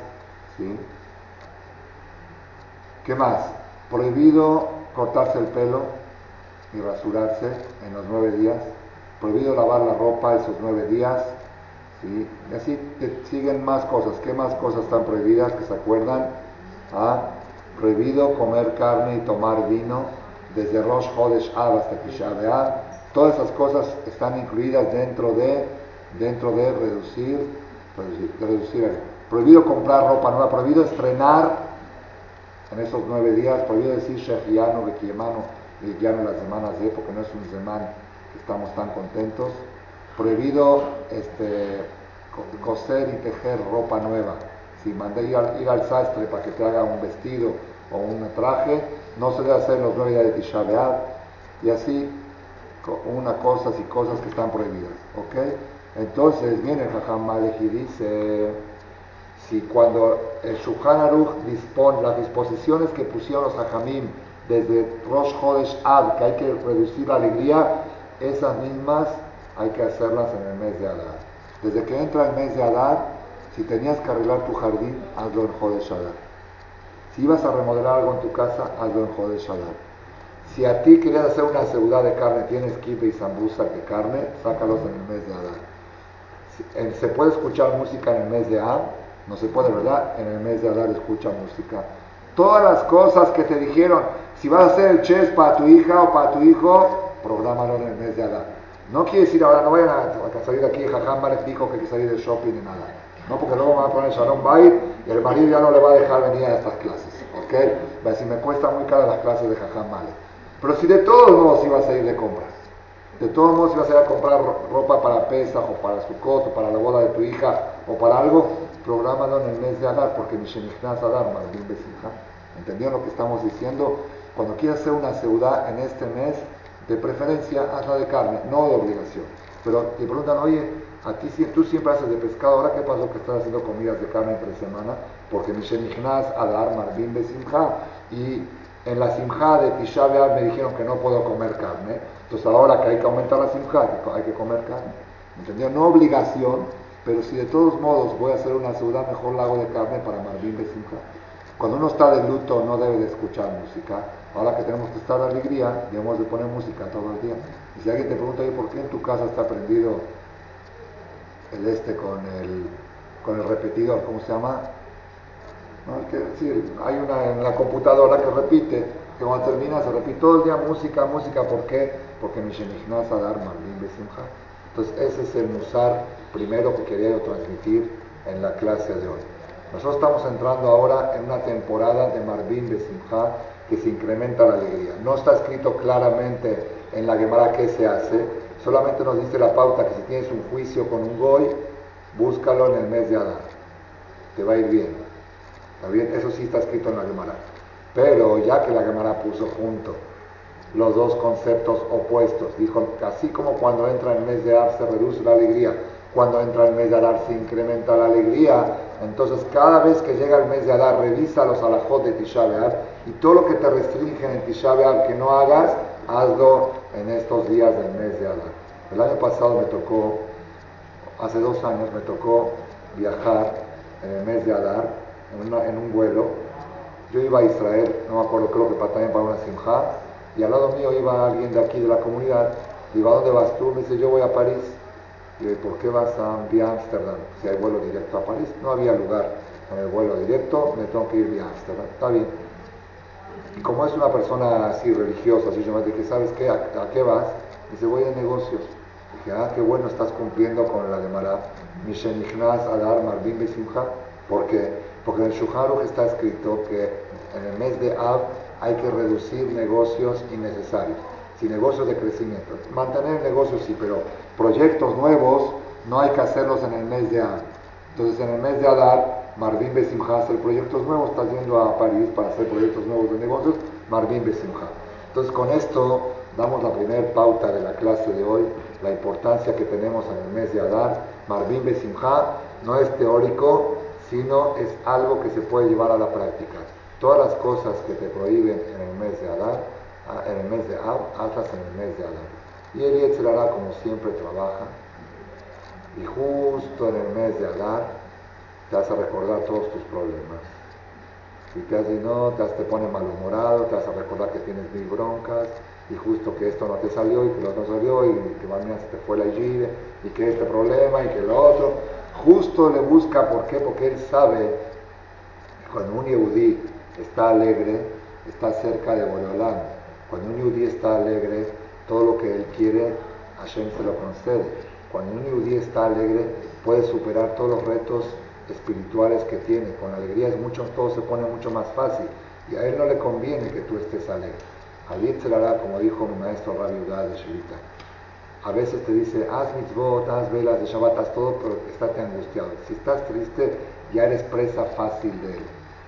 ¿sí? ¿Qué más? Prohibido cortarse el pelo y rasurarse en los nueve días. Prohibido lavar la ropa esos nueve días. Y así siguen más cosas. ¿Qué más cosas están prohibidas que se acuerdan? ¿Ah? Prohibido comer carne y tomar vino desde Rosh Hodesh Av hasta Tisha. Todas esas cosas están incluidas dentro de, dentro de reducir, reducir, Prohibido comprar ropa nueva, prohibido estrenar en esos nueve días, prohibido decir Shehiano, Bekiemano, Bekiano las semanas de, porque no es un semán que estamos tan contentos. Prohibido este, coser y tejer ropa nueva. Si mandé ir al, ir al sastre para que te haga un vestido o un traje, no se debe hacer los nueve días de Tisha Y así, una cosas y cosas que están prohibidas. ¿Ok? Entonces viene Jajam Malek y dice si cuando el Shulchan Aruch dispone las disposiciones que pusieron los Hajamim desde Rosh Hodesh Ad, que hay que reducir la alegría, esas mismas hay que hacerlas en el mes de Adar. Desde que entra el mes de Adar, si tenías que arreglar tu jardín, hazlo en Hodesh Adar. Si ibas a remodelar algo en tu casa, hazlo en Hodesh Adar. Si a ti querías hacer una seguridad de carne, tienes kibe y sambusa de carne, sácalos en el mes de Adar. ¿Se puede escuchar música en el mes de Ad? No se puede, ¿verdad? En el mes de Adar escucha música. Todas las cosas que te dijeron, si vas a hacer el chess para tu hija o para tu hijo, prográmalo en el mes de Adar. No quiere decir ahora, no vayan a, salir de aquí, Jajam les dijo que hay que salir de shopping ni nada. No, porque luego van a poner Shalom Bay y el marido ya no le va a dejar venir a estas clases. ¿Ok? Va a decir, me cuesta muy caro las clases de Jajam Pero si de todos modos ibas a ir de compras, de todos modos ibas a ir a comprar ropa para Pesach o para su coto, para la boda de tu hija o para algo, Prográmalo en el mes de Adar, porque Mishenichnas Adar, Marvin Besimha. ¿Entendieron lo que estamos diciendo? Cuando quieras hacer una ciudad en este mes, de preferencia hazla de carne, no de obligación. Pero te preguntan, oye, a ti tú siempre haces de pescado, ahora qué pasó que estás haciendo comidas de carne entre semana, porque Mishenichnas Adar, Marvin Besimha, y en la simja de Tisha me dijeron que no puedo comer carne, entonces ahora que hay que aumentar la simja, hay que comer carne. ¿Entendieron? No obligación, pero si de todos modos voy a hacer una ciudad, mejor la hago de carne para Marvin Besimcha. Cuando uno está de luto no debe de escuchar música. Ahora que tenemos que estar de alegría, debemos de poner música todo el día. Y si alguien te pregunta, ¿por qué en tu casa está prendido el este con el, con el repetidor? ¿Cómo se llama? ¿No? Que, hay una en la computadora que repite, que cuando termina se repite todo el día música, música. ¿Por qué? Porque Mishenichnas Adar Marvin Besimcha. Entonces ese es el musar primero que quería yo transmitir en la clase de hoy. Nosotros estamos entrando ahora en una temporada de Marvin de Simcha que se incrementa la alegría. No está escrito claramente en la Gemara qué se hace, solamente nos dice la pauta que si tienes un juicio con un goy, búscalo en el mes de Adán. Te va a ir bien. ¿Está? Eso sí está escrito en la Gemara. Pero ya que la Gemara puso junto los dos conceptos opuestos, dijo, así como cuando entra el mes de Ab se reduce la alegría, cuando entra el mes de Adar se incrementa la alegría, entonces cada vez que llega el mes de Adar revisa los alajot de Tisha y todo lo que te restringen en Tisha que no hagas, hazlo en estos días del mes de Adar. El año pasado me tocó, hace dos años me tocó viajar en el mes de Adar en, un vuelo. Yo iba a Israel, no me acuerdo, creo que para, también para una simja, y al lado mío iba alguien de aquí de la comunidad. Digo, ¿a dónde vas tú? Me dice, yo voy a París. Y yo, ¿por qué vas a vía Ámsterdam? Si hay vuelo directo a París. No había lugar en el vuelo directo, me tengo que ir vía Ámsterdam. Está bien. Y como es una persona así religiosa, así yo me dije, ¿sabes qué? ¿A, qué vas? Dice, voy de negocios. Dije, ah, qué bueno, estás cumpliendo con la de Mará. Mishenichnas Adar Marvin Besimha. ¿Por qué? Porque en el Shuharuch está escrito que en el mes de Ab hay que reducir negocios innecesarios, sin negocios de crecimiento. Mantener negocios sí, pero proyectos nuevos no hay que hacerlos en el mes de Ab. Entonces en el mes de Adar, Marvin Besimha hace proyectos nuevos, está yendo a París para hacer proyectos nuevos de negocios, Marvin Besimha. Entonces con esto damos la primera pauta de la clase de hoy, la importancia que tenemos en el mes de Adar. Marvin Besimha no es teórico, sino es algo que se puede llevar a la práctica. Todas las cosas que te prohíben en el mes de Adar, ah, en el mes de Ab, hazlas en el mes de Adar. Y el Yetzirará, como siempre, trabaja. Y justo en el mes de Adar te a recordar todos tus problemas. Y te hace, no, te, te pone malhumorado, te a recordar que tienes mil broncas, y justo que esto no te salió, y que lo otro no salió, y que mañana se te fue la Igide, y que este problema, y que lo otro. Justo le busca, ¿por qué? Porque él sabe que cuando un Yehudí está alegre, está cerca de Boreolán. Cuando un Yehudí está alegre, todo lo que él quiere, Hashem se lo concede. Cuando un Yehudí está alegre, puede superar todos los retos espirituales que tiene. Con alegría es mucho, todo se pone mucho más fácil. Y a él no le conviene que tú estés alegre. Al se hará, como dijo mi maestro Rabbi Udad de Shevita. A veces te dice, haz mitzvot, haz velas de Shabbat, haz todo, pero estate angustiado. Si estás triste, ya eres presa fácil de él.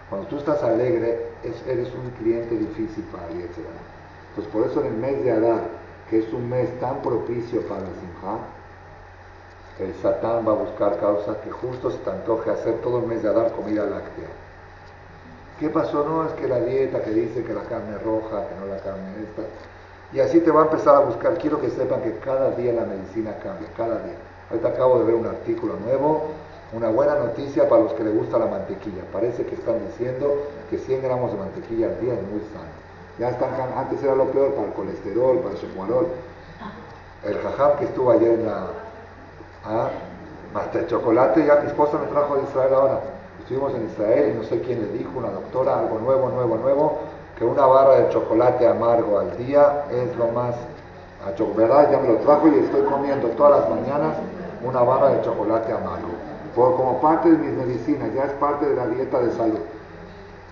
Cuando tú estás alegre, eres un cliente difícil para el Entonces, por eso en el mes de Adar, que es un mes tan propicio para la Simha, el Satán va a buscar causa que justo se te antoje hacer todo el mes de Adar comida láctea. ¿Qué pasó? No, es que la dieta que dice que la carne roja, que no la carne esta. Y así te va a empezar a buscar. Quiero que sepan que cada día la medicina cambia, cada día. Ahorita acabo de ver un artículo nuevo, una buena noticia para los que les gusta la mantequilla. Parece que están diciendo que 100 gramos de mantequilla al día es muy sano. Ya están, antes era lo peor para el colesterol, para el chocolate. El jajam que estuvo ayer en la... ¿ah? el chocolate, ya mi esposa me trajo de Israel ahora. Estuvimos en Israel y no sé quién le dijo, una doctora, algo nuevo, nuevo, nuevo que una barra de chocolate amargo al día es lo más, ¿verdad? Ya me lo trajo y estoy comiendo todas las mañanas una barra de chocolate amargo. Por, como parte de mis medicinas, ya es parte de la dieta de salud.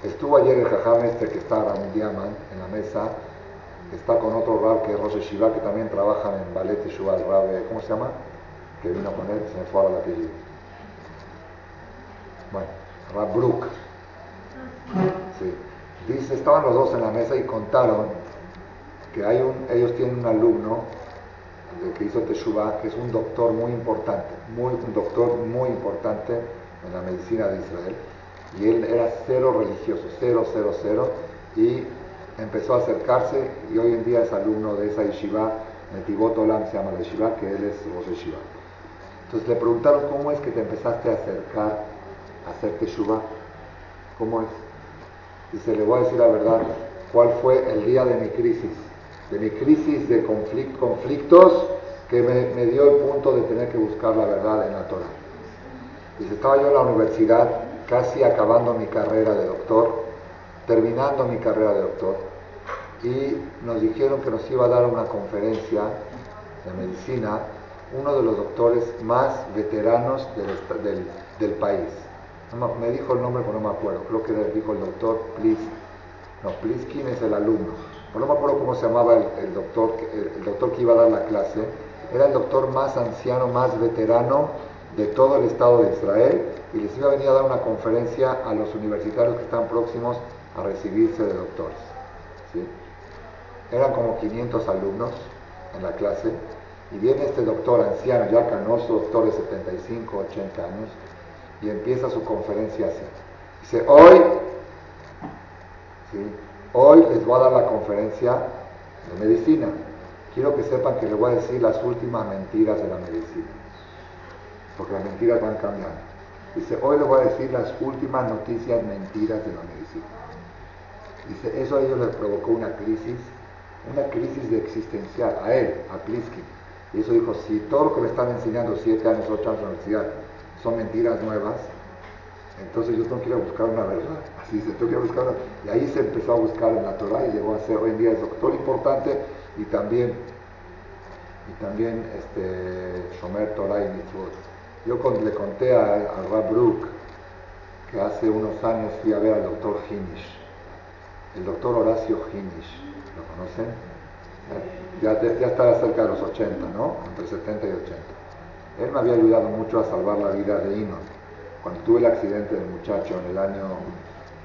Estuvo ayer el jajam este que está Ramón Diaman en la mesa, está con otro rab que es Rosh Shiva, que también trabajan en Ballet Shiva, el rab, ¿cómo se llama? Que vino con él, se me fue ahora el apellido. Bueno, Rab Brook. Sí. Dice, estaban los dos en la mesa y contaron que hay un, ellos tienen un alumno que hizo Teshuvah, que es un doctor muy importante, muy, un doctor muy importante en la medicina de Israel. Y él era cero religioso, cero, cero, cero. Y empezó a acercarse y hoy en día es alumno de esa yeshiva, Netivot Olam se llama la yeshiva, que él es Rosh Yeshiva. Entonces le preguntaron, ¿cómo es que te empezaste a acercar a hacer Teshuvah? ¿Cómo es? Dice, le voy a decir la verdad, cuál fue el día de mi crisis, de mi crisis de conflictos que me, dio el punto de tener que buscar la verdad en la Torah. Dice, estaba yo en la universidad, casi acabando mi carrera de doctor, terminando mi carrera de doctor, y nos dijeron que nos iba a dar una conferencia de medicina uno de los doctores más veteranos del país. Me dijo el nombre, pero no me acuerdo. Creo que le dijo el doctor Pliskin. No, Pliskin es el alumno. No me acuerdo cómo se llamaba el, doctor, el, doctor que iba a dar la clase. Era el doctor más anciano, más veterano de todo el Estado de Israel y les iba a venir a dar una conferencia a los universitarios que están próximos a recibirse de doctores. Eran como 500 alumnos en la clase y viene este doctor anciano, ya canoso, doctor de 75, 80 años, y empieza su conferencia así. Dice, hoy, hoy les voy a dar la conferencia de medicina. Quiero que sepan que les voy a decir las últimas mentiras de la medicina, porque las mentiras van cambiando. Dice, hoy les voy a decir las últimas noticias mentiras de la medicina. Dice, eso a ellos les provocó una crisis, una crisis de existencial, a él, a Pliskin. Y eso dijo, si todo lo que me están enseñando siete años, ocho años en la universidad son mentiras nuevas, entonces yo tengo que ir a buscar una verdad. Así se tengo que buscar una... Y ahí se empezó a buscar en la Torah y llegó a ser hoy en día el doctor importante y también, y también este, Shomer Torah y Mitzvot. Yo le conté a, a Rab que hace unos años fui a ver al doctor Hinish, el doctor Horacio Hinish, ¿lo conocen? Ya, ya estaba cerca de los 80, ¿no? Entre 70 y 80. Él me había ayudado mucho a salvar la vida de Inon. Cuando tuve el accidente del muchacho en el año,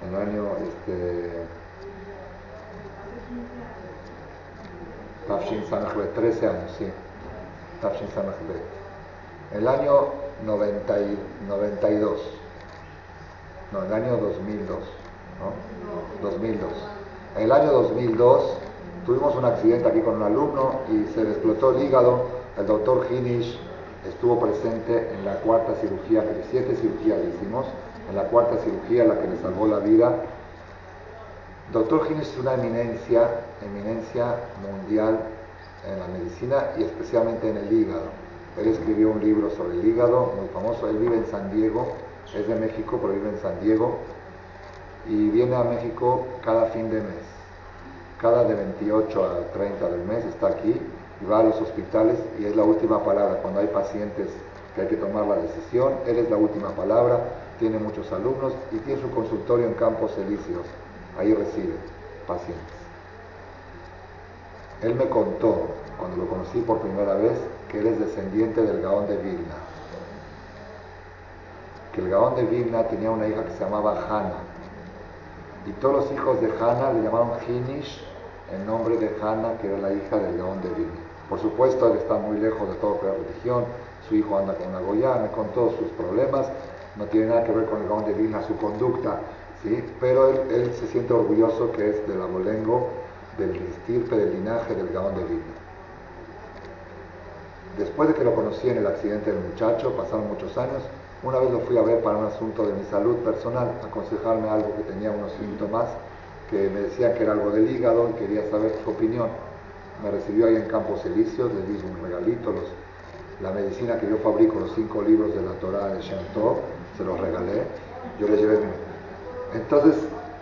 en el año, este, Tafshin 13 años, sí. Tafshin En el año 90 92. No, el año 2002. ¿no? 2002. En el año 2002 tuvimos un accidente aquí con un alumno y se le explotó el hígado. El doctor Hinish estuvo presente en la cuarta cirugía, que siete cirugías le hicimos, en la cuarta cirugía, la que le salvó la vida. Doctor Gines es una eminencia, eminencia mundial en la medicina y especialmente en el hígado. Él escribió un libro sobre el hígado, muy famoso. Él vive en San Diego, es de México, pero vive en San Diego. Y viene a México cada fin de mes. Cada de 28 a 30 del mes está aquí y va a los hospitales y es la última palabra. Cuando hay pacientes que hay que tomar la decisión, él es la última palabra, tiene muchos alumnos y tiene su consultorio en Campos Elíseos. Ahí recibe pacientes. Él me contó, cuando lo conocí por primera vez, que él es descendiente del Gaón de Vilna. Que el Gaón de Vilna tenía una hija que se llamaba Hanna. Y todos los hijos de Hanna le llamaron Hinish en nombre de Hanna, que era la hija del Gaón de Vilna. Por supuesto, él está muy lejos de todo la religión, su hijo anda con una goyana, con todos sus problemas, no tiene nada que ver con el Gaón de Vilna, su conducta, ¿sí? pero él, se siente orgulloso que es del abolengo, del estirpe, del linaje del Gaón de Vilna. Después de que lo conocí en el accidente del muchacho, pasaron muchos años, una vez lo fui a ver para un asunto de mi salud personal, aconsejarme algo que tenía unos síntomas, que me decían que era algo del hígado y quería saber su opinión me recibió ahí en Campos Elíseos, le di un regalito, los, la medicina que yo fabrico, los cinco libros de la Torah de Shanto, se los regalé, yo le llevé mi... Entonces,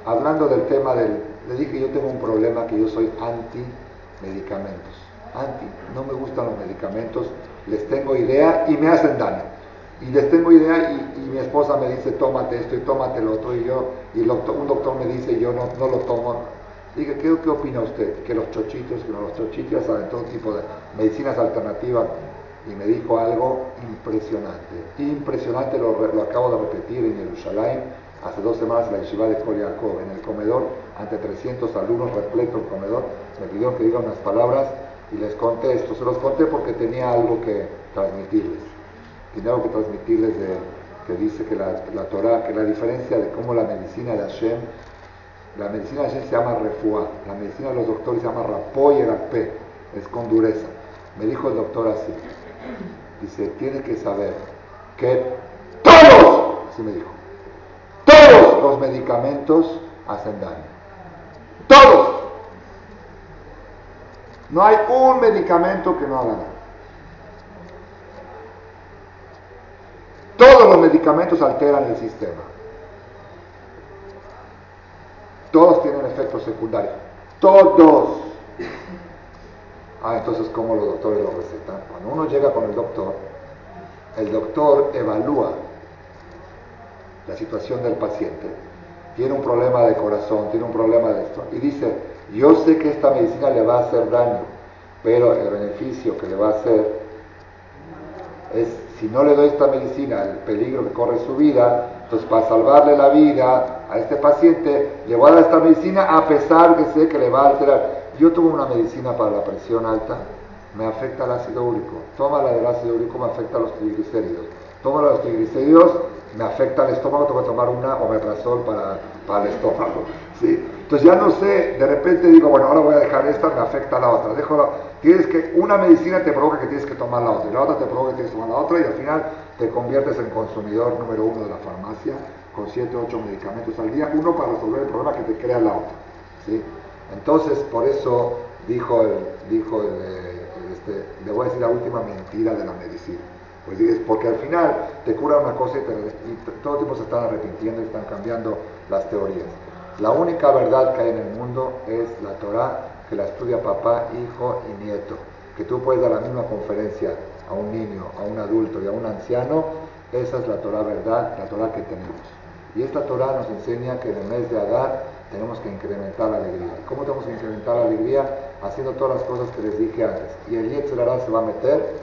hablando del tema del... Le dije, yo tengo un problema que yo soy anti-medicamentos. Anti, no me gustan los medicamentos, les tengo idea y me hacen daño. Y les tengo idea y, mi esposa me dice, tómate esto y tómate lo otro. Y yo, y un doctor me dice, yo no, no lo tomo Diga, ¿qué, opina usted? Que los chochitos, que los chochitos saben todo tipo de medicinas alternativas. Y me dijo algo impresionante. Impresionante, lo, acabo de repetir en Jerusalén hace dos semanas en la yeshiva de Koliakov, en el comedor, ante 300 alumnos, repleto el comedor. Me pidió que diga unas palabras y les conté esto. Se los conté porque tenía algo que transmitirles. Tenía algo que transmitirles de, que dice que la, la Torah, que la diferencia de cómo la medicina de Hashem la medicina de se llama refuá, la medicina de los doctores se llama rapoy P, es con dureza. Me dijo el doctor así, dice, tiene que saber que todos, así me dijo, todos los medicamentos hacen daño. Todos. No hay un medicamento que no haga daño. Todos los medicamentos alteran el sistema. Todos tienen efectos secundarios. Todos. Ah, entonces, ¿cómo los doctores lo recetan? Cuando uno llega con el doctor, el doctor evalúa la situación del paciente. Tiene un problema de corazón, tiene un problema de esto. Y dice, yo sé que esta medicina le va a hacer daño, pero el beneficio que le va a hacer es, si no le doy esta medicina, el peligro que corre su vida, entonces para salvarle la vida a este paciente, le voy a dar esta medicina a pesar que sé que le va a alterar. Yo tomo una medicina para la presión alta, me afecta el ácido úrico. Toma la del ácido úrico, me afecta los triglicéridos. Toma los triglicéridos, me afecta el estómago, tengo que tomar una omeprazol para, para el estómago. [LAUGHS] ¿sí? Entonces ya no sé, de repente digo, bueno, ahora voy a dejar esta, me afecta la otra. Dejo tienes que, una medicina te provoca que tienes que tomar la otra, y la otra te provoca que tienes que tomar la otra, y al final te conviertes en consumidor número uno de la farmacia, con 7 o 8 medicamentos al día, uno para resolver el problema que te crea la otra. ¿sí? Entonces, por eso dijo el, dijo el, este, le voy a decir la última mentira de la medicina. Pues es porque al final te cura una cosa y, todo el tiempo se están arrepintiendo y están cambiando las teorías. La única verdad que hay en el mundo es la Torah, que la estudia papá, hijo y nieto. Que tú puedes dar la misma conferencia a un niño, a un adulto y a un anciano, esa es la Torah verdad, la Torah que tenemos. Y esta Torah nos enseña que en el mes de Adar tenemos que incrementar la alegría. ¿Cómo tenemos que incrementar la alegría? Haciendo todas las cosas que les dije antes. Y el Yetzirah se va a meter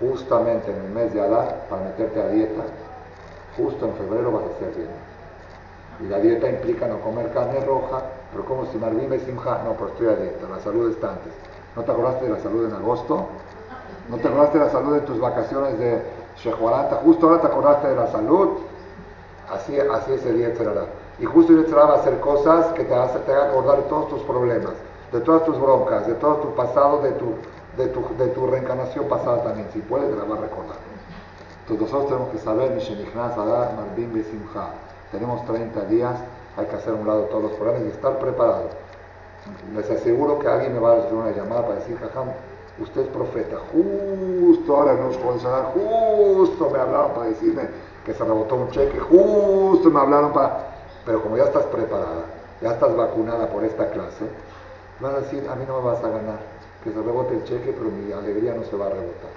justamente en el mes de Adar para meterte a dieta. Justo en febrero vas a hacer bien. Y la dieta implica no comer carne roja, pero como si Marvin Simha, no, pero estoy a dieta, la salud está antes. ¿No te acordaste de la salud en agosto? ¿No te acordaste de la salud en tus vacaciones de Shehuaranta? Justo ahora te acordaste de la salud. Así, así es el Yetzirah. Y justo el va a hacer cosas que te, hace, te hagan acordar de todos tus problemas, de todas tus broncas, de todo tu pasado, de tu, de tu, de tu reencarnación pasada también. Si puedes, te la va a recordar. Entonces nosotros tenemos que saber, tenemos 30 días, hay que hacer un lado todos los problemas y estar preparado. Les aseguro que alguien me va a hacer una llamada para decir, jajam, usted es profeta. Justo ahora no os puedo justo me hablaron para decirme que se rebotó un cheque, justo me hablaron para pero como ya estás preparada, ya estás vacunada por esta clase, vas a decir, a mí no me vas a ganar, que se rebote el cheque, pero mi alegría no se va a rebotar.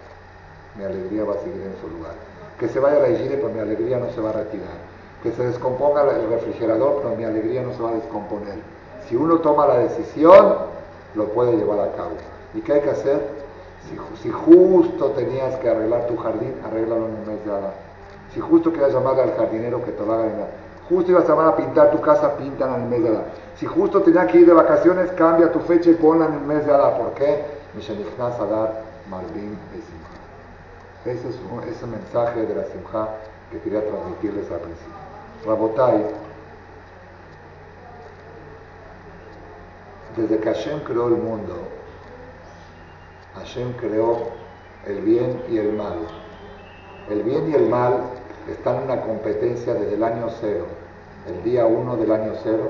Mi alegría va a seguir en su lugar. Que se vaya la higiene, pero mi alegría no se va a retirar. Que se descomponga el refrigerador, pero mi alegría no se va a descomponer. Si uno toma la decisión, lo puede llevar a cabo. ¿Y qué hay que hacer? Si, justo tenías que arreglar tu jardín, arréglalo en el mes de Adán. Si justo quieres llamarle al jardinero que te lo haga la Justo ibas a pintar tu casa, pintan en el mes de Adar. Si justo tenía que ir de vacaciones, cambia tu fecha y ponla en el mes de Adar. ¿Por qué? Adar Marvin Ese es ese mensaje de la Simcha que quería transmitirles al principio. Rabotai, desde que Hashem creó el mundo, Hashem creó el bien y el mal. El bien y el mal están en una competencia desde el año cero. El día uno del año cero,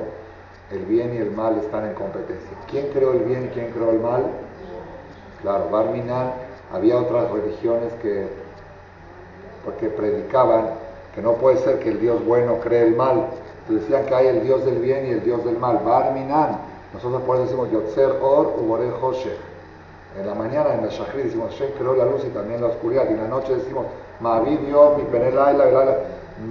el bien y el mal están en competencia. ¿Quién creó el bien y quién creó el mal? Claro, Barminan, había otras religiones que, porque predicaban que no puede ser que el Dios bueno cree el mal. Decían que hay el Dios del bien y el Dios del mal. Barminan. Nosotros por eso decimos Yotzer Or Ubore Hoshech. En la mañana en la Shahri decimos Hashem creó la luz y también la oscuridad. Y en la noche decimos Mavid mi Penela y la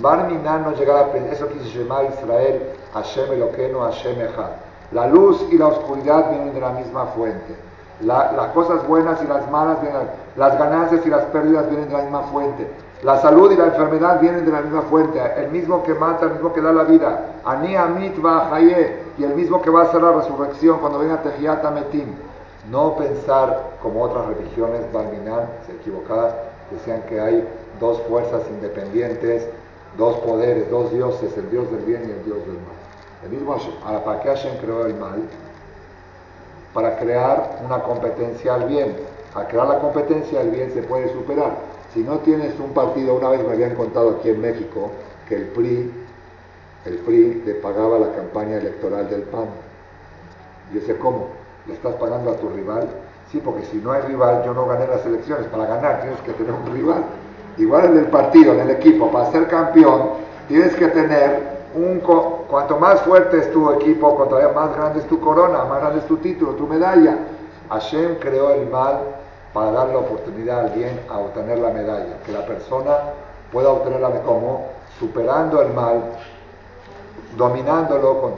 Barminan no llegar a eso dice Shema Israel, Hashem Eloqueno, Hashem Echad. La luz y la oscuridad vienen de la misma fuente. las cosas buenas y las malas vienen, las ganancias y las pérdidas vienen de la misma fuente. La salud y la enfermedad vienen de la misma fuente. El mismo que mata, el mismo que da la vida. Ani Amit y el mismo que va a hacer la resurrección cuando venga Tejiat Metim. No pensar como otras religiones Barminan, equivocadas, decían que hay dos fuerzas independientes, dos poderes, dos dioses, el dios del bien y el dios del mal. El mismo ¿para qué Hashem creó el mal? Para crear una competencia al bien. Al crear la competencia al bien se puede superar. Si no tienes un partido, una vez me habían contado aquí en México que el PRI, el PRI le pagaba la campaña electoral del PAN. Yo decía, ¿cómo? ¿Le estás pagando a tu rival? Sí, porque si no hay rival, yo no gané las elecciones. Para ganar tienes que tener un rival. Igual en el partido, en el equipo, para ser campeón, tienes que tener un... Cuanto más fuerte es tu equipo, cuanto más grande es tu corona, más grande es tu título, tu medalla. Hashem creó el mal para dar la oportunidad a alguien a obtener la medalla. Que la persona pueda obtenerla como superando el mal, dominándolo con...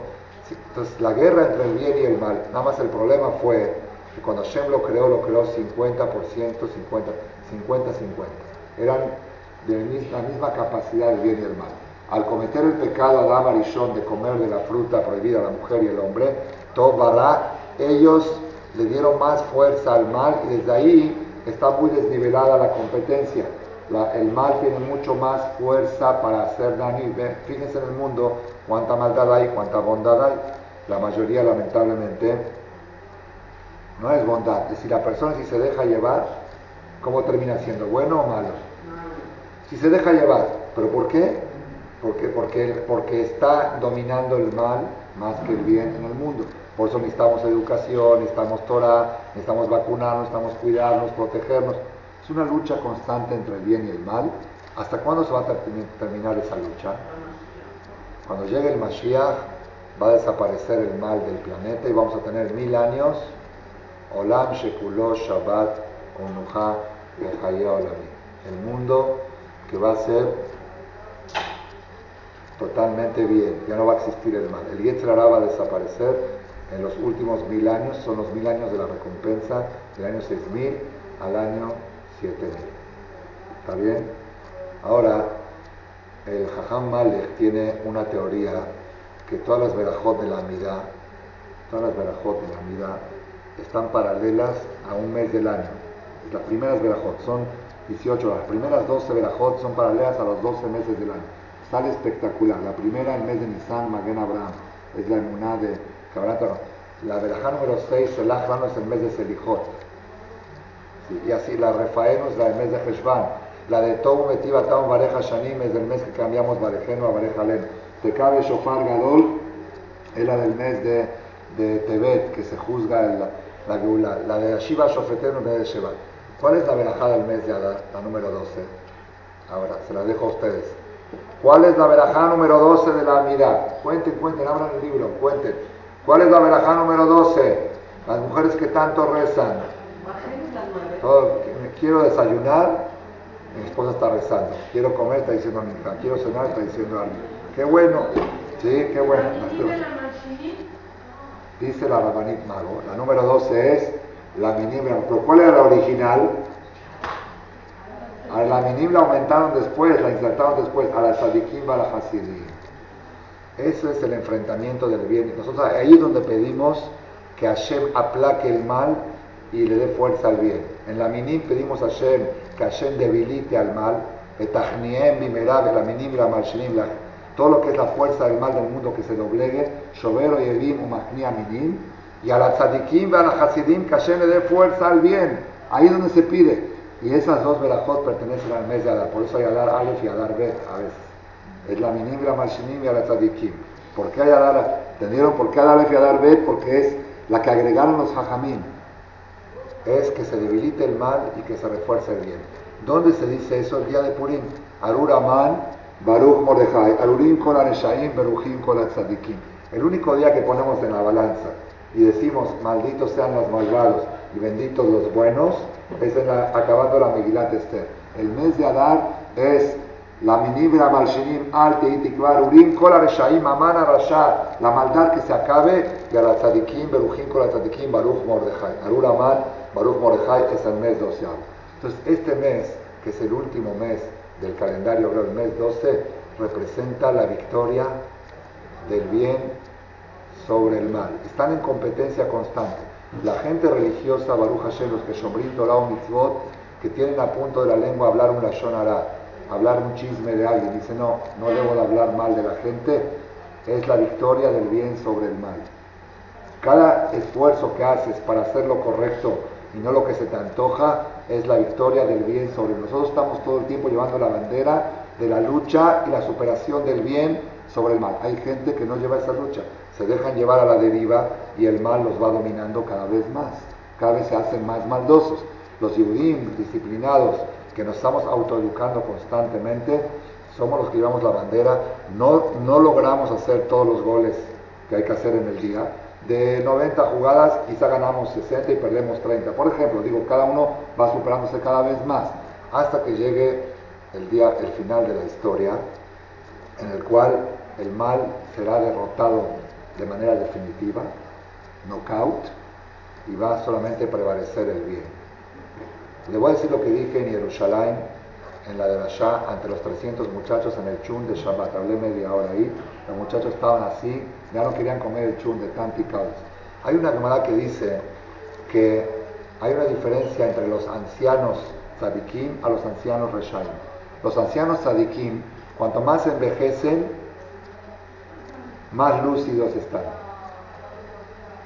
Entonces la guerra entre el bien y el mal, nada más el problema fue que cuando Hashem lo creó, lo creó 50%, 50, 50, 50. Eran de la misma capacidad el bien y el mal. Al cometer el pecado Adam Arishon de comer de la fruta prohibida a la mujer y el hombre, Tobará, ellos le dieron más fuerza al mal y desde ahí está muy desnivelada la competencia. el mal tiene mucho más fuerza para hacer daño fíjense en el mundo cuánta maldad hay, cuánta bondad hay. La mayoría lamentablemente no es bondad. Es decir, la persona si se deja llevar, ¿cómo termina siendo? ¿Bueno o malo? Si se deja llevar, ¿pero por qué? Porque, porque, porque está dominando el mal más que el bien en el mundo. Por eso necesitamos educación, necesitamos Torah, necesitamos vacunarnos, necesitamos cuidarnos, protegernos. Es una lucha constante entre el bien y el mal. ¿Hasta cuándo se va a terminar esa lucha? Cuando llegue el Mashiach va a desaparecer el mal del planeta y vamos a tener mil años. Olam Shekulo Shabbat Olami. El mundo que va a ser totalmente bien, ya no va a existir el mal. El Yetzirah va a desaparecer en los últimos mil años, son los mil años de la recompensa, del año 6000 al año 7000. ¿Está bien? Ahora, el Jajam Malek tiene una teoría que todas las verajot de la Amidad, todas las verajot de la Amidad, están paralelas a un mes del año. Las primeras verajot son 18, las primeras 12 verajot son paralelas a los 12 meses del año. Sale espectacular. La primera, el mes de Nisan, Magen Abraham, es la emuná de la verajá número 6, el Ajrano es el mes de Selijot. y así la Refaenu es la del mes de Heshvan. La de Tobu Metiva Taum Bareja Shanim es del mes que cambiamos Barejeno a Bareja Len. Tecabe Shofar Gadol es la del mes de, de Tebet, que se juzga la, la Geula. La de Ashiva Shofetenu es la de Sheba. ¿Cuál es la verajá del mes de Adar, la número 12? Ahora, se la dejo a ustedes. ¿Cuál es la verajá número 12 de la Amidad? Cuenten, cuenten, abran el libro, cuenten. ¿Cuál es la verajá número 12? Las mujeres que tanto rezan. quiero desayunar, mi esposa está rezando. Quiero comer, está diciendo mi hija. Quiero cenar, está diciendo alguien. Qué bueno. Sí, qué bueno. Dice la Rabanit Mago. La número 12 es la minibra. ¿Pero cuál era la original? A la minibra aumentaron después, la insertaron después. A la sadikim, a la hasidim. Ese es el enfrentamiento del bien. Nosotros ahí es donde pedimos que Hashem aplaque el mal y le dé fuerza al bien. En la minim pedimos a Hashem que Hashem debilite al mal. la minim, la todo lo que es la fuerza del mal del mundo que se doblegue. Shovero y minim. Y a la tzadikim, a la hasidim, que Hashem le dé fuerza al bien. Ahí donde se pide. Y esas dos verajot pertenecen al mes de Adar. Por eso hay Adar Aleph y Adar Bet a veces. Es la minim, la mashinim y la tzadikim. ¿Por qué hay Adar? ¿Entendieron por qué Adar y Adar Bet? Porque es la que agregaron los hajamim. Es que se debilite el mal y que se refuerce el bien. ¿Dónde se dice eso? El día de Purim. Arur Aman, Baruch Mordejai. Arurim kol Areshaim, Beruchim kol. El único día que ponemos en la balanza y decimos, malditos sean los malvados y benditos los buenos, es en la, acabando la Megilat Esther. El mes de Adar es la minibra malshinim al teitikvar urim kol reshaim amana rasha la maldad que se acabe y a la tzadikim beruchim kol tzadikim baruch mordechai arur aman baruch mordechai es el mes doceavo entonces este mes que es el último mes del calendario el mes 12 representa la victoria del bien sobre el mal están en competencia constante la gente religiosa Baruch Hashem los que shombrim Torah mitzvot que tienen a punto de la lengua hablar un lashon hablar un chisme de alguien, dice, no, no debo de hablar mal de la gente, es la victoria del bien sobre el mal. Cada esfuerzo que haces para hacer lo correcto y no lo que se te antoja, es la victoria del bien sobre nosotros. Estamos todo el tiempo llevando la bandera de la lucha y la superación del bien sobre el mal. Hay gente que no lleva esa lucha, se dejan llevar a la deriva y el mal los va dominando cada vez más, cada vez se hacen más maldosos. Los yudim disciplinados que nos estamos autoeducando constantemente, somos los que llevamos la bandera, no, no logramos hacer todos los goles que hay que hacer en el día. De 90 jugadas quizá ganamos 60 y perdemos 30. Por ejemplo, digo, cada uno va superándose cada vez más hasta que llegue el día, el final de la historia en el cual el mal será derrotado de manera definitiva, knockout, y va solamente a prevalecer el bien. Le voy a decir lo que dije en Jerusalén, en la de Rasha, ante los 300 muchachos en el chun de Shabbat. Hablé media hora ahí, los muchachos estaban así, ya no querían comer el chun de tan picados. Hay una cámara que dice que hay una diferencia entre los ancianos tzadikim a los ancianos reshaim. Los ancianos tzadikim, cuanto más envejecen, más lúcidos están.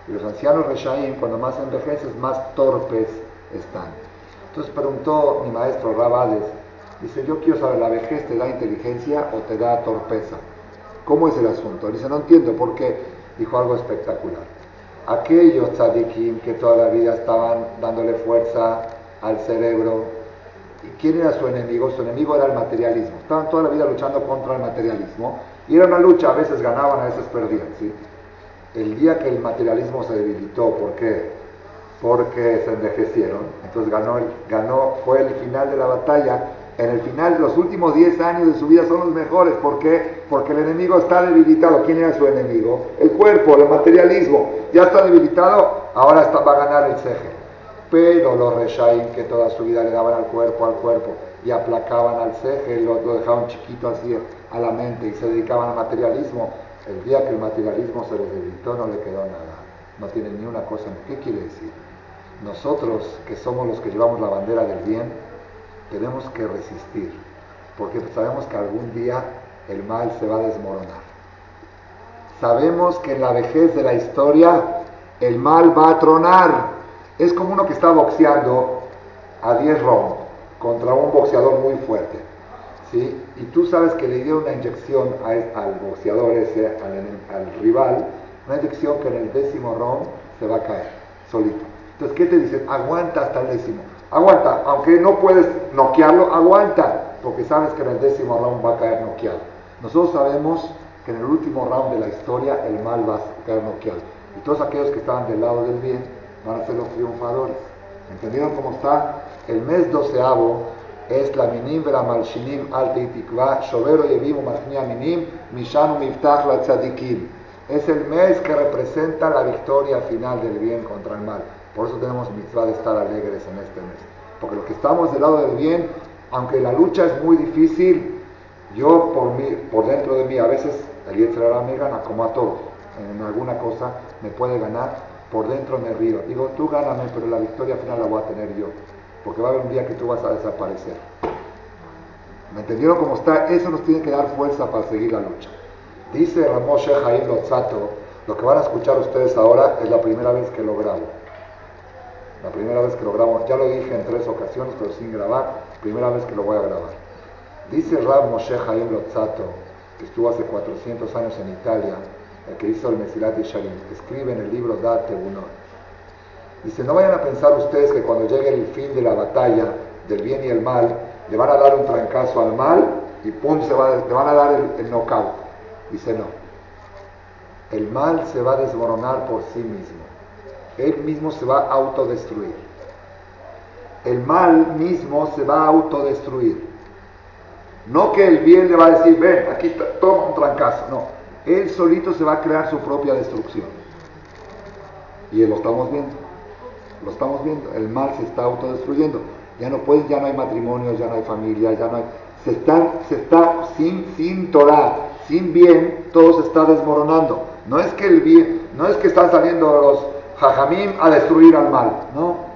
Y los ancianos reshaim, cuando más envejecen, más torpes están. Entonces preguntó mi maestro Rabades, dice, yo quiero saber, ¿la vejez te da inteligencia o te da torpeza? ¿Cómo es el asunto? Dice, no entiendo por qué. Dijo algo espectacular. Aquellos tzadikim que toda la vida estaban dándole fuerza al cerebro, ¿y quién era su enemigo? Su enemigo era el materialismo. Estaban toda la vida luchando contra el materialismo y era una lucha, a veces ganaban, a veces perdían. ¿sí? El día que el materialismo se debilitó, ¿por qué? Porque se envejecieron. Entonces ganó, ganó, fue el final de la batalla. En el final, los últimos 10 años de su vida son los mejores. ¿Por qué? Porque el enemigo está debilitado. ¿Quién era su enemigo? El cuerpo, el materialismo. Ya está debilitado, ahora está, va a ganar el ceje. Pero los reshaim que toda su vida le daban al cuerpo, al cuerpo, y aplacaban al ceje, lo, lo dejaban chiquito así a la mente y se dedicaban al materialismo, el día que el materialismo se les debilitó no le quedó nada. No tiene ni una cosa. ¿Qué quiere decir? Nosotros, que somos los que llevamos la bandera del bien, tenemos que resistir, porque sabemos que algún día el mal se va a desmoronar. Sabemos que en la vejez de la historia el mal va a tronar. Es como uno que está boxeando a 10 rounds contra un boxeador muy fuerte. ¿sí? Y tú sabes que le dio una inyección al boxeador ese, al, al rival, una inyección que en el décimo round se va a caer solito. Entonces, ¿qué te dicen? Aguanta hasta el décimo. Aguanta, aunque no puedes noquearlo, aguanta, porque sabes que en el décimo round va a caer noqueado. Nosotros sabemos que en el último round de la historia el mal va a caer noqueado. Y todos aquellos que estaban del lado del bien van a ser los triunfadores. ¿Entendieron cómo está? El mes doceavo es la minim la malshinim al teitikva, shovero yevimu machnia minim, mishanu miftach la tzadikim. Es el mes que representa la victoria final del bien contra el mal. Por eso tenemos mitzvah de estar alegres en este mes. Porque los que estamos del lado del bien, aunque la lucha es muy difícil, yo por, mí, por dentro de mí, a veces el Yetzirah me gana, como a todos. En alguna cosa me puede ganar, por dentro me río. Digo, tú gáname, pero la victoria final la voy a tener yo. Porque va a haber un día que tú vas a desaparecer. ¿Me entendieron cómo está? Eso nos tiene que dar fuerza para seguir la lucha. Dice Ramoshe Jaim Lotzato, lo que van a escuchar ustedes ahora es la primera vez que lo grabo. La primera vez que lo grabo, ya lo dije en tres ocasiones, pero sin grabar, primera vez que lo voy a grabar. Dice Rab Moshe Jaim Lotzato, que estuvo hace 400 años en Italia, el que hizo el Mesilat Yesharim, escribe en el libro Date Uno. Dice, no vayan a pensar ustedes que cuando llegue el fin de la batalla del bien y el mal, le van a dar un trancazo al mal y pum, se va, le van a dar el, el knockout. Dice, no. El mal se va a desmoronar por sí mismo. Él mismo se va a autodestruir. El mal mismo se va a autodestruir. No que el bien le va a decir, ven, aquí está, toma un trancazo. No, él solito se va a crear su propia destrucción. Y lo estamos viendo. Lo estamos viendo. El mal se está autodestruyendo. Ya no puedes, ya no hay matrimonio, ya no hay familia, ya no hay. Se, están, se está sin, sin Torah, sin bien, todo se está desmoronando. No es que el bien, no es que están saliendo los jajamim a destruir al mal, no.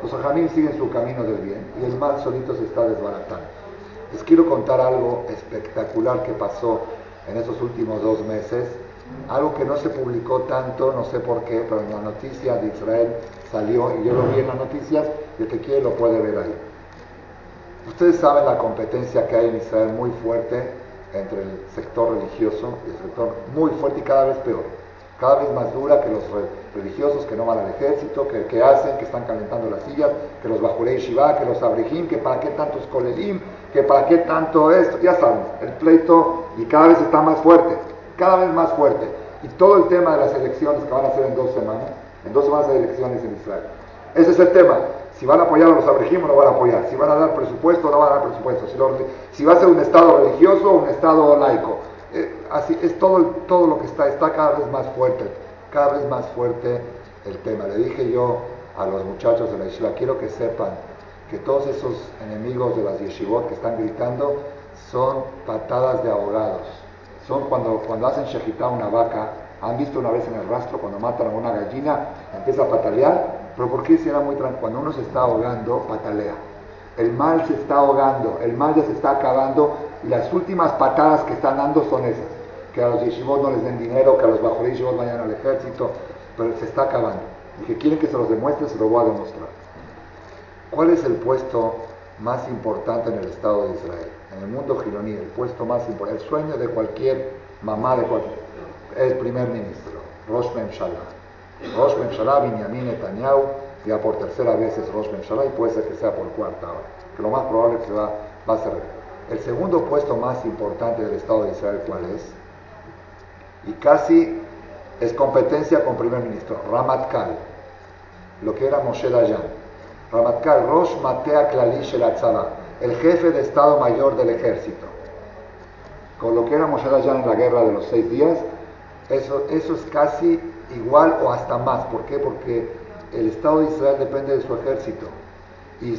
Los jajamim siguen su camino del bien y el mal solito se está desbaratando. Les quiero contar algo espectacular que pasó en esos últimos dos meses, algo que no se publicó tanto, no sé por qué, pero en la noticia de Israel salió y yo lo vi en las noticias y el que quiere lo puede ver ahí. Ustedes saben la competencia que hay en Israel muy fuerte entre el sector religioso y el sector muy fuerte y cada vez peor, cada vez más dura que los religiosos que no van al ejército, que, que hacen, que están calentando las sillas, que los bajurei shiva, que los abrejim, que para qué tantos kolelim, que para qué tanto esto, ya saben, el pleito y cada vez está más fuerte, cada vez más fuerte. Y todo el tema de las elecciones que van a hacer en dos semanas, en dos semanas de elecciones en Israel. Ese es el tema. Si van a apoyar a los abrejim o no van a apoyar. Si van a dar presupuesto o no van a dar presupuesto. Si, lo, si va a ser un Estado religioso o un Estado laico. Eh, así es todo, todo lo que está, está cada vez más fuerte, cada vez más fuerte el tema. Le dije yo a los muchachos de la yeshiva, quiero que sepan que todos esos enemigos de las yeshivot que están gritando son patadas de ahogados. Son cuando, cuando hacen shejitá una vaca, han visto una vez en el rastro cuando matan a una gallina, empieza a patalear, pero ¿por qué si era muy tranquilo? Cuando uno se está ahogando, patalea. El mal se está ahogando, el mal ya se está acabando y las últimas patadas que están dando son esas. Que a los yeshivot no les den dinero, que a los bajo yeshivot vayan al ejército, pero se está acabando. Y que quieren que se los demuestre, se lo voy a demostrar. ¿Cuál es el puesto más importante en el Estado de Israel? En el mundo gironí, el puesto más importante, el sueño de cualquier mamá de cualquier, es primer ministro, Rosh Memshalah. Rosh Memshalah, Benjamin Netanyahu, ya por tercera vez es Rosh Memshalah y puede ser que sea por cuarta ahora, que lo más probable es que va, va a ser. El segundo puesto más importante del Estado de Israel, ¿cuál es? Y casi es competencia con primer ministro, Ramatkal, lo que era Moshe Dayan. Ramatkal, Rosh Matea Klalish el el jefe de Estado Mayor del ejército. Con lo que era Moshe Dayan en la guerra de los seis días, eso, eso es casi igual o hasta más. ¿Por qué? Porque el Estado de Israel depende de su ejército. Y,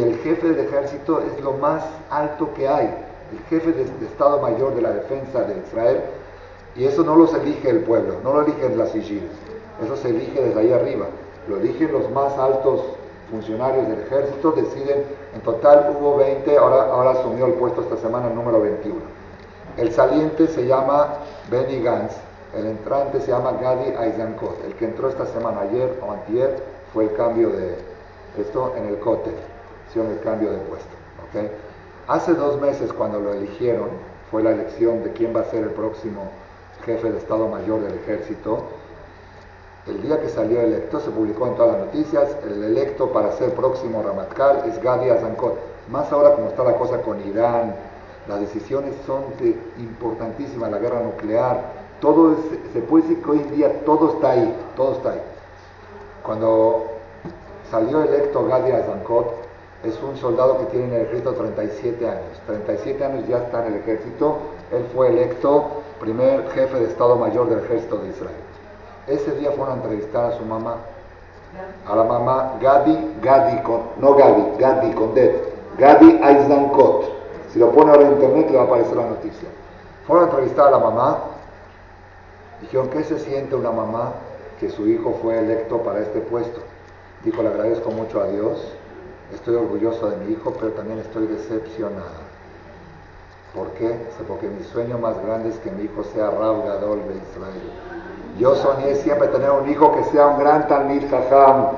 el jefe del ejército es lo más alto que hay. El jefe de, Estado Mayor de la Defensa de Israel. Y eso no lo elige el pueblo, no lo eligen las sigiles. Eso se elige desde ahí arriba. Lo eligen los más altos funcionarios del ejército. Deciden, en total hubo 20, ahora, ahora asumió el puesto esta semana número 21. El saliente se llama Benny Gantz el entrante se llama Gadi Aizankot. El que entró esta semana, ayer o antier, fue el cambio de esto en el COTE. Hicieron el cambio de puesto. Hace dos meses, cuando lo eligieron, fue la elección de quién va a ser el próximo jefe de Estado Mayor del Ejército. El día que salió electo, se publicó en todas las noticias, el electo para ser próximo Ramatkal es Gadi Azankot. Más ahora como está la cosa con Irán, las decisiones son importantísimas, la guerra nuclear, todo se puede decir que hoy en día todo está ahí, todo está ahí. Cuando salió electo Gadi Azankot, es un soldado que tiene en el ejército 37 años. 37 años ya está en el ejército. Él fue electo primer jefe de Estado Mayor del ejército de Israel. Ese día fueron a entrevistar a su mamá. A la mamá Gadi, Gadi con, no Gadi, Gadi con D. Gadi Aizankot. Si lo pone ahora en internet le va a aparecer la noticia. Fueron a entrevistar a la mamá Dijeron, ¿qué se siente una mamá que su hijo fue electo para este puesto? Dijo, le agradezco mucho a Dios, estoy orgulloso de mi hijo, pero también estoy decepcionada. ¿Por qué? Porque mi sueño más grande es que mi hijo sea Rab Gadol de Israel. Yo soñé siempre tener un hijo que sea un gran Talmid Jajam,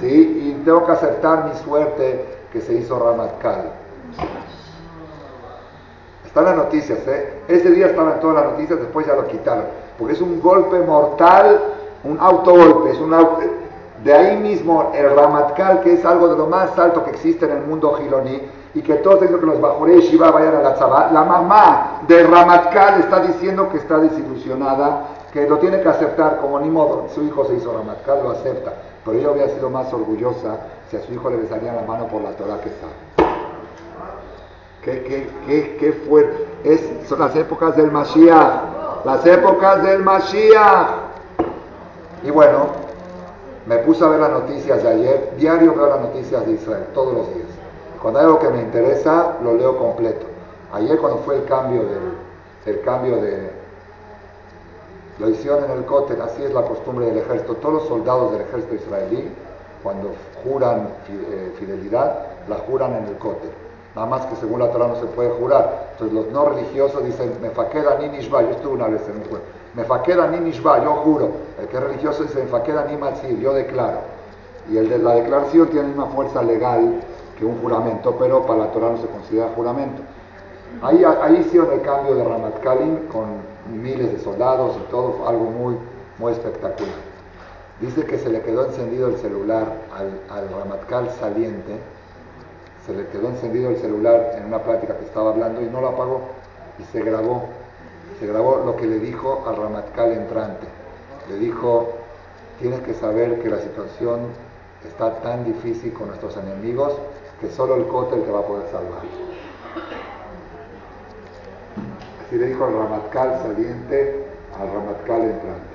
¿sí? Y tengo que aceptar mi suerte que se hizo Ramatkal. Están las noticias, ¿eh? Ese día estaban todas las noticias, después ya lo quitaron. Porque es un golpe mortal, un autogolpe, es un de ahí mismo el Ramatkal, que es algo de lo más alto que existe en el mundo giloní, y que todos dicen que los Bajoré Shiva vayan a la Tzabá, la mamá del Ramatkal está diciendo que está desilusionada, que lo tiene que aceptar, como ni modo, su hijo se hizo Ramatkal, lo acepta, pero ella hubiera sido más orgullosa si a su hijo le besaría la mano por la Torah que sabe. Qué, qué, qué, qué fuerte. Es, son las épocas del Mashiach. Las épocas del Mashiach. Y bueno, me puse a ver las noticias de ayer. Diario veo las noticias de Israel, todos los días. Cuando hay algo que me interesa, lo leo completo. Ayer cuando fue el cambio del, el cambio de, lo hicieron en el cótel, así es la costumbre del ejército. Todos los soldados del ejército israelí, cuando juran eh, fidelidad, la juran en el cótel. Nada más que según la Torah no se puede jurar. Entonces los no religiosos dicen, me faqueda ni nishba. Yo estuve una vez en un juego. Me faqueda ni nishba, yo juro. El que es religioso dice, me faqueda ni matzir, yo declaro. Y el de la declaración tiene una fuerza legal que un juramento, pero para la Torah no se considera juramento. Ahí, ahí hicieron el cambio de Ramat Kalim con miles de soldados y todo, algo muy, muy espectacular. Dice que se le quedó encendido el celular al, al Ramatkal saliente se le quedó encendido el celular en una plática que estaba hablando y no lo apagó y se grabó. Se grabó lo que le dijo al Ramatkal entrante. Le dijo, tienes que saber que la situación está tan difícil con nuestros enemigos que solo el cótel te va a poder salvar. Así le dijo al Ramatkal saliente al Ramatkal entrante.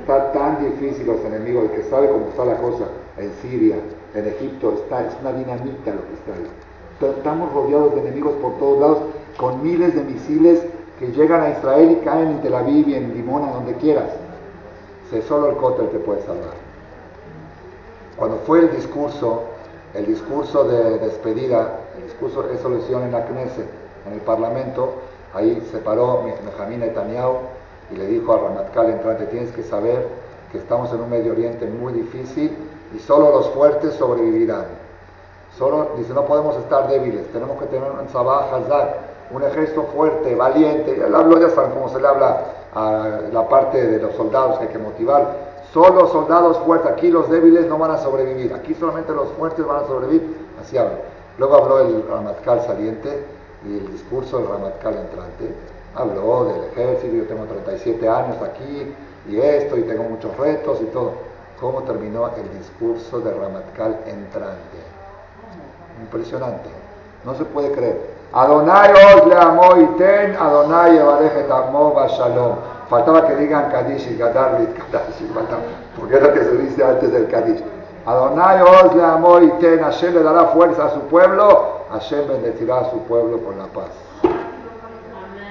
Está tan difícil los enemigos, el que sabe cómo está la cosa en Siria, en Egipto, está, es una dinamita lo que está ahí. Estamos rodeados de enemigos por todos lados, con miles de misiles que llegan a Israel y caen en Tel Aviv y en Limona, donde quieras. Es solo el Kotel te puede salvar. Cuando fue el discurso, el discurso de despedida, el discurso de resolución en la Knesset, en el Parlamento, ahí se paró Benjamín Netanyahu y le dijo a Ramatkal entrante, tienes que saber que estamos en un Medio Oriente muy difícil y solo los fuertes sobrevivirán. Solo, dice, no podemos estar débiles, tenemos que tener un Sabah Hazak, un ejército fuerte, valiente. Él habló, ya saben cómo se le habla a la parte de los soldados que hay que motivar. Solo soldados fuertes, aquí los débiles no van a sobrevivir, aquí solamente los fuertes van a sobrevivir. Así habló. Luego habló el Ramatkal saliente y el discurso del Ramatkal entrante. Habló del ejército, yo tengo 37 años aquí y esto y tengo muchos retos y todo. ¿Cómo terminó el discurso del Ramatkal entrante? Impresionante. No se puede creer. Adonai os le amo y ten, Adonai evarejet amo shalom. Faltaba que digan Kadish y Gadarlit Kadash, porque es lo que se dice antes del Kadish. Adonai os le amo y ten, Hashem le dará fuerza a su pueblo, Hashem bendecirá a su pueblo con la paz.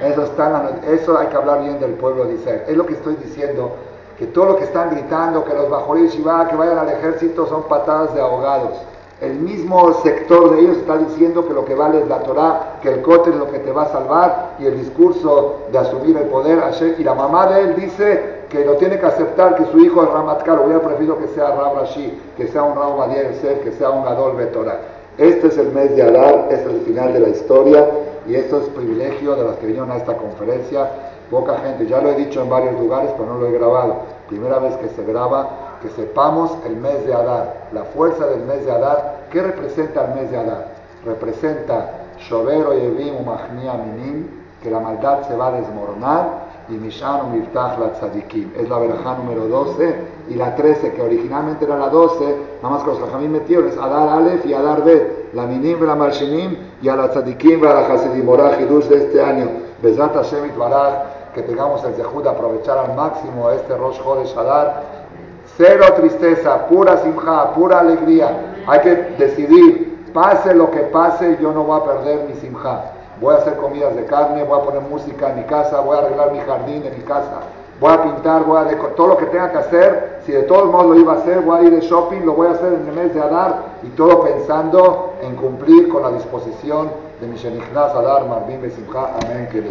Eso, está, eso hay que hablar bien del pueblo de Israel. Es lo que estoy diciendo, que todo lo que están gritando, que los bajorí va que vayan al ejército, son patadas de ahogados. El mismo sector de ellos está diciendo que lo que vale es la Torah, que el cote es lo que te va a salvar y el discurso de asumir el poder. Y la mamá de él dice que lo tiene que aceptar, que su hijo es Ramatkar, hubiera preferido que sea Rab Rashi, que sea un Rab Ser, que sea un Gadol Torah. Este es el mes de Adar, este es el final de la historia y esto es privilegio de los que vinieron a esta conferencia. Poca gente, ya lo he dicho en varios lugares, pero no lo he grabado. Primera vez que se graba que sepamos el mes de Adar, la fuerza del mes de Adar. ¿Qué representa el mes de Adar? Representa Shovero Yevim Umachnia Minim, que la maldad se va a desmoronar, y Mishan Miftach la Tzadikim. Es la verja número 12 y la 13, que originalmente era la 12, nada más que los Jajamim metieron, es Adar Aleph y Adar Bet, la Minim, la Malshinim y a la Tzadikim a la Hasidim. De este año, Bezat Hashem Baraj, que tengamos el Zehud aprovechar al máximo este Rosh Chodesh Adar Cero tristeza, pura simja, pura alegría. Hay que decidir, pase lo que pase, yo no voy a perder mi simja. Voy a hacer comidas de carne, voy a poner música en mi casa, voy a arreglar mi jardín en mi casa, voy a pintar, voy a decorar, todo lo que tenga que hacer. Si de todos modos lo iba a hacer, voy a ir de shopping, lo voy a hacer en el mes de Adar y todo pensando en cumplir con la disposición de mi Shenichnas Adar, Marvin Besimcha, Amén, que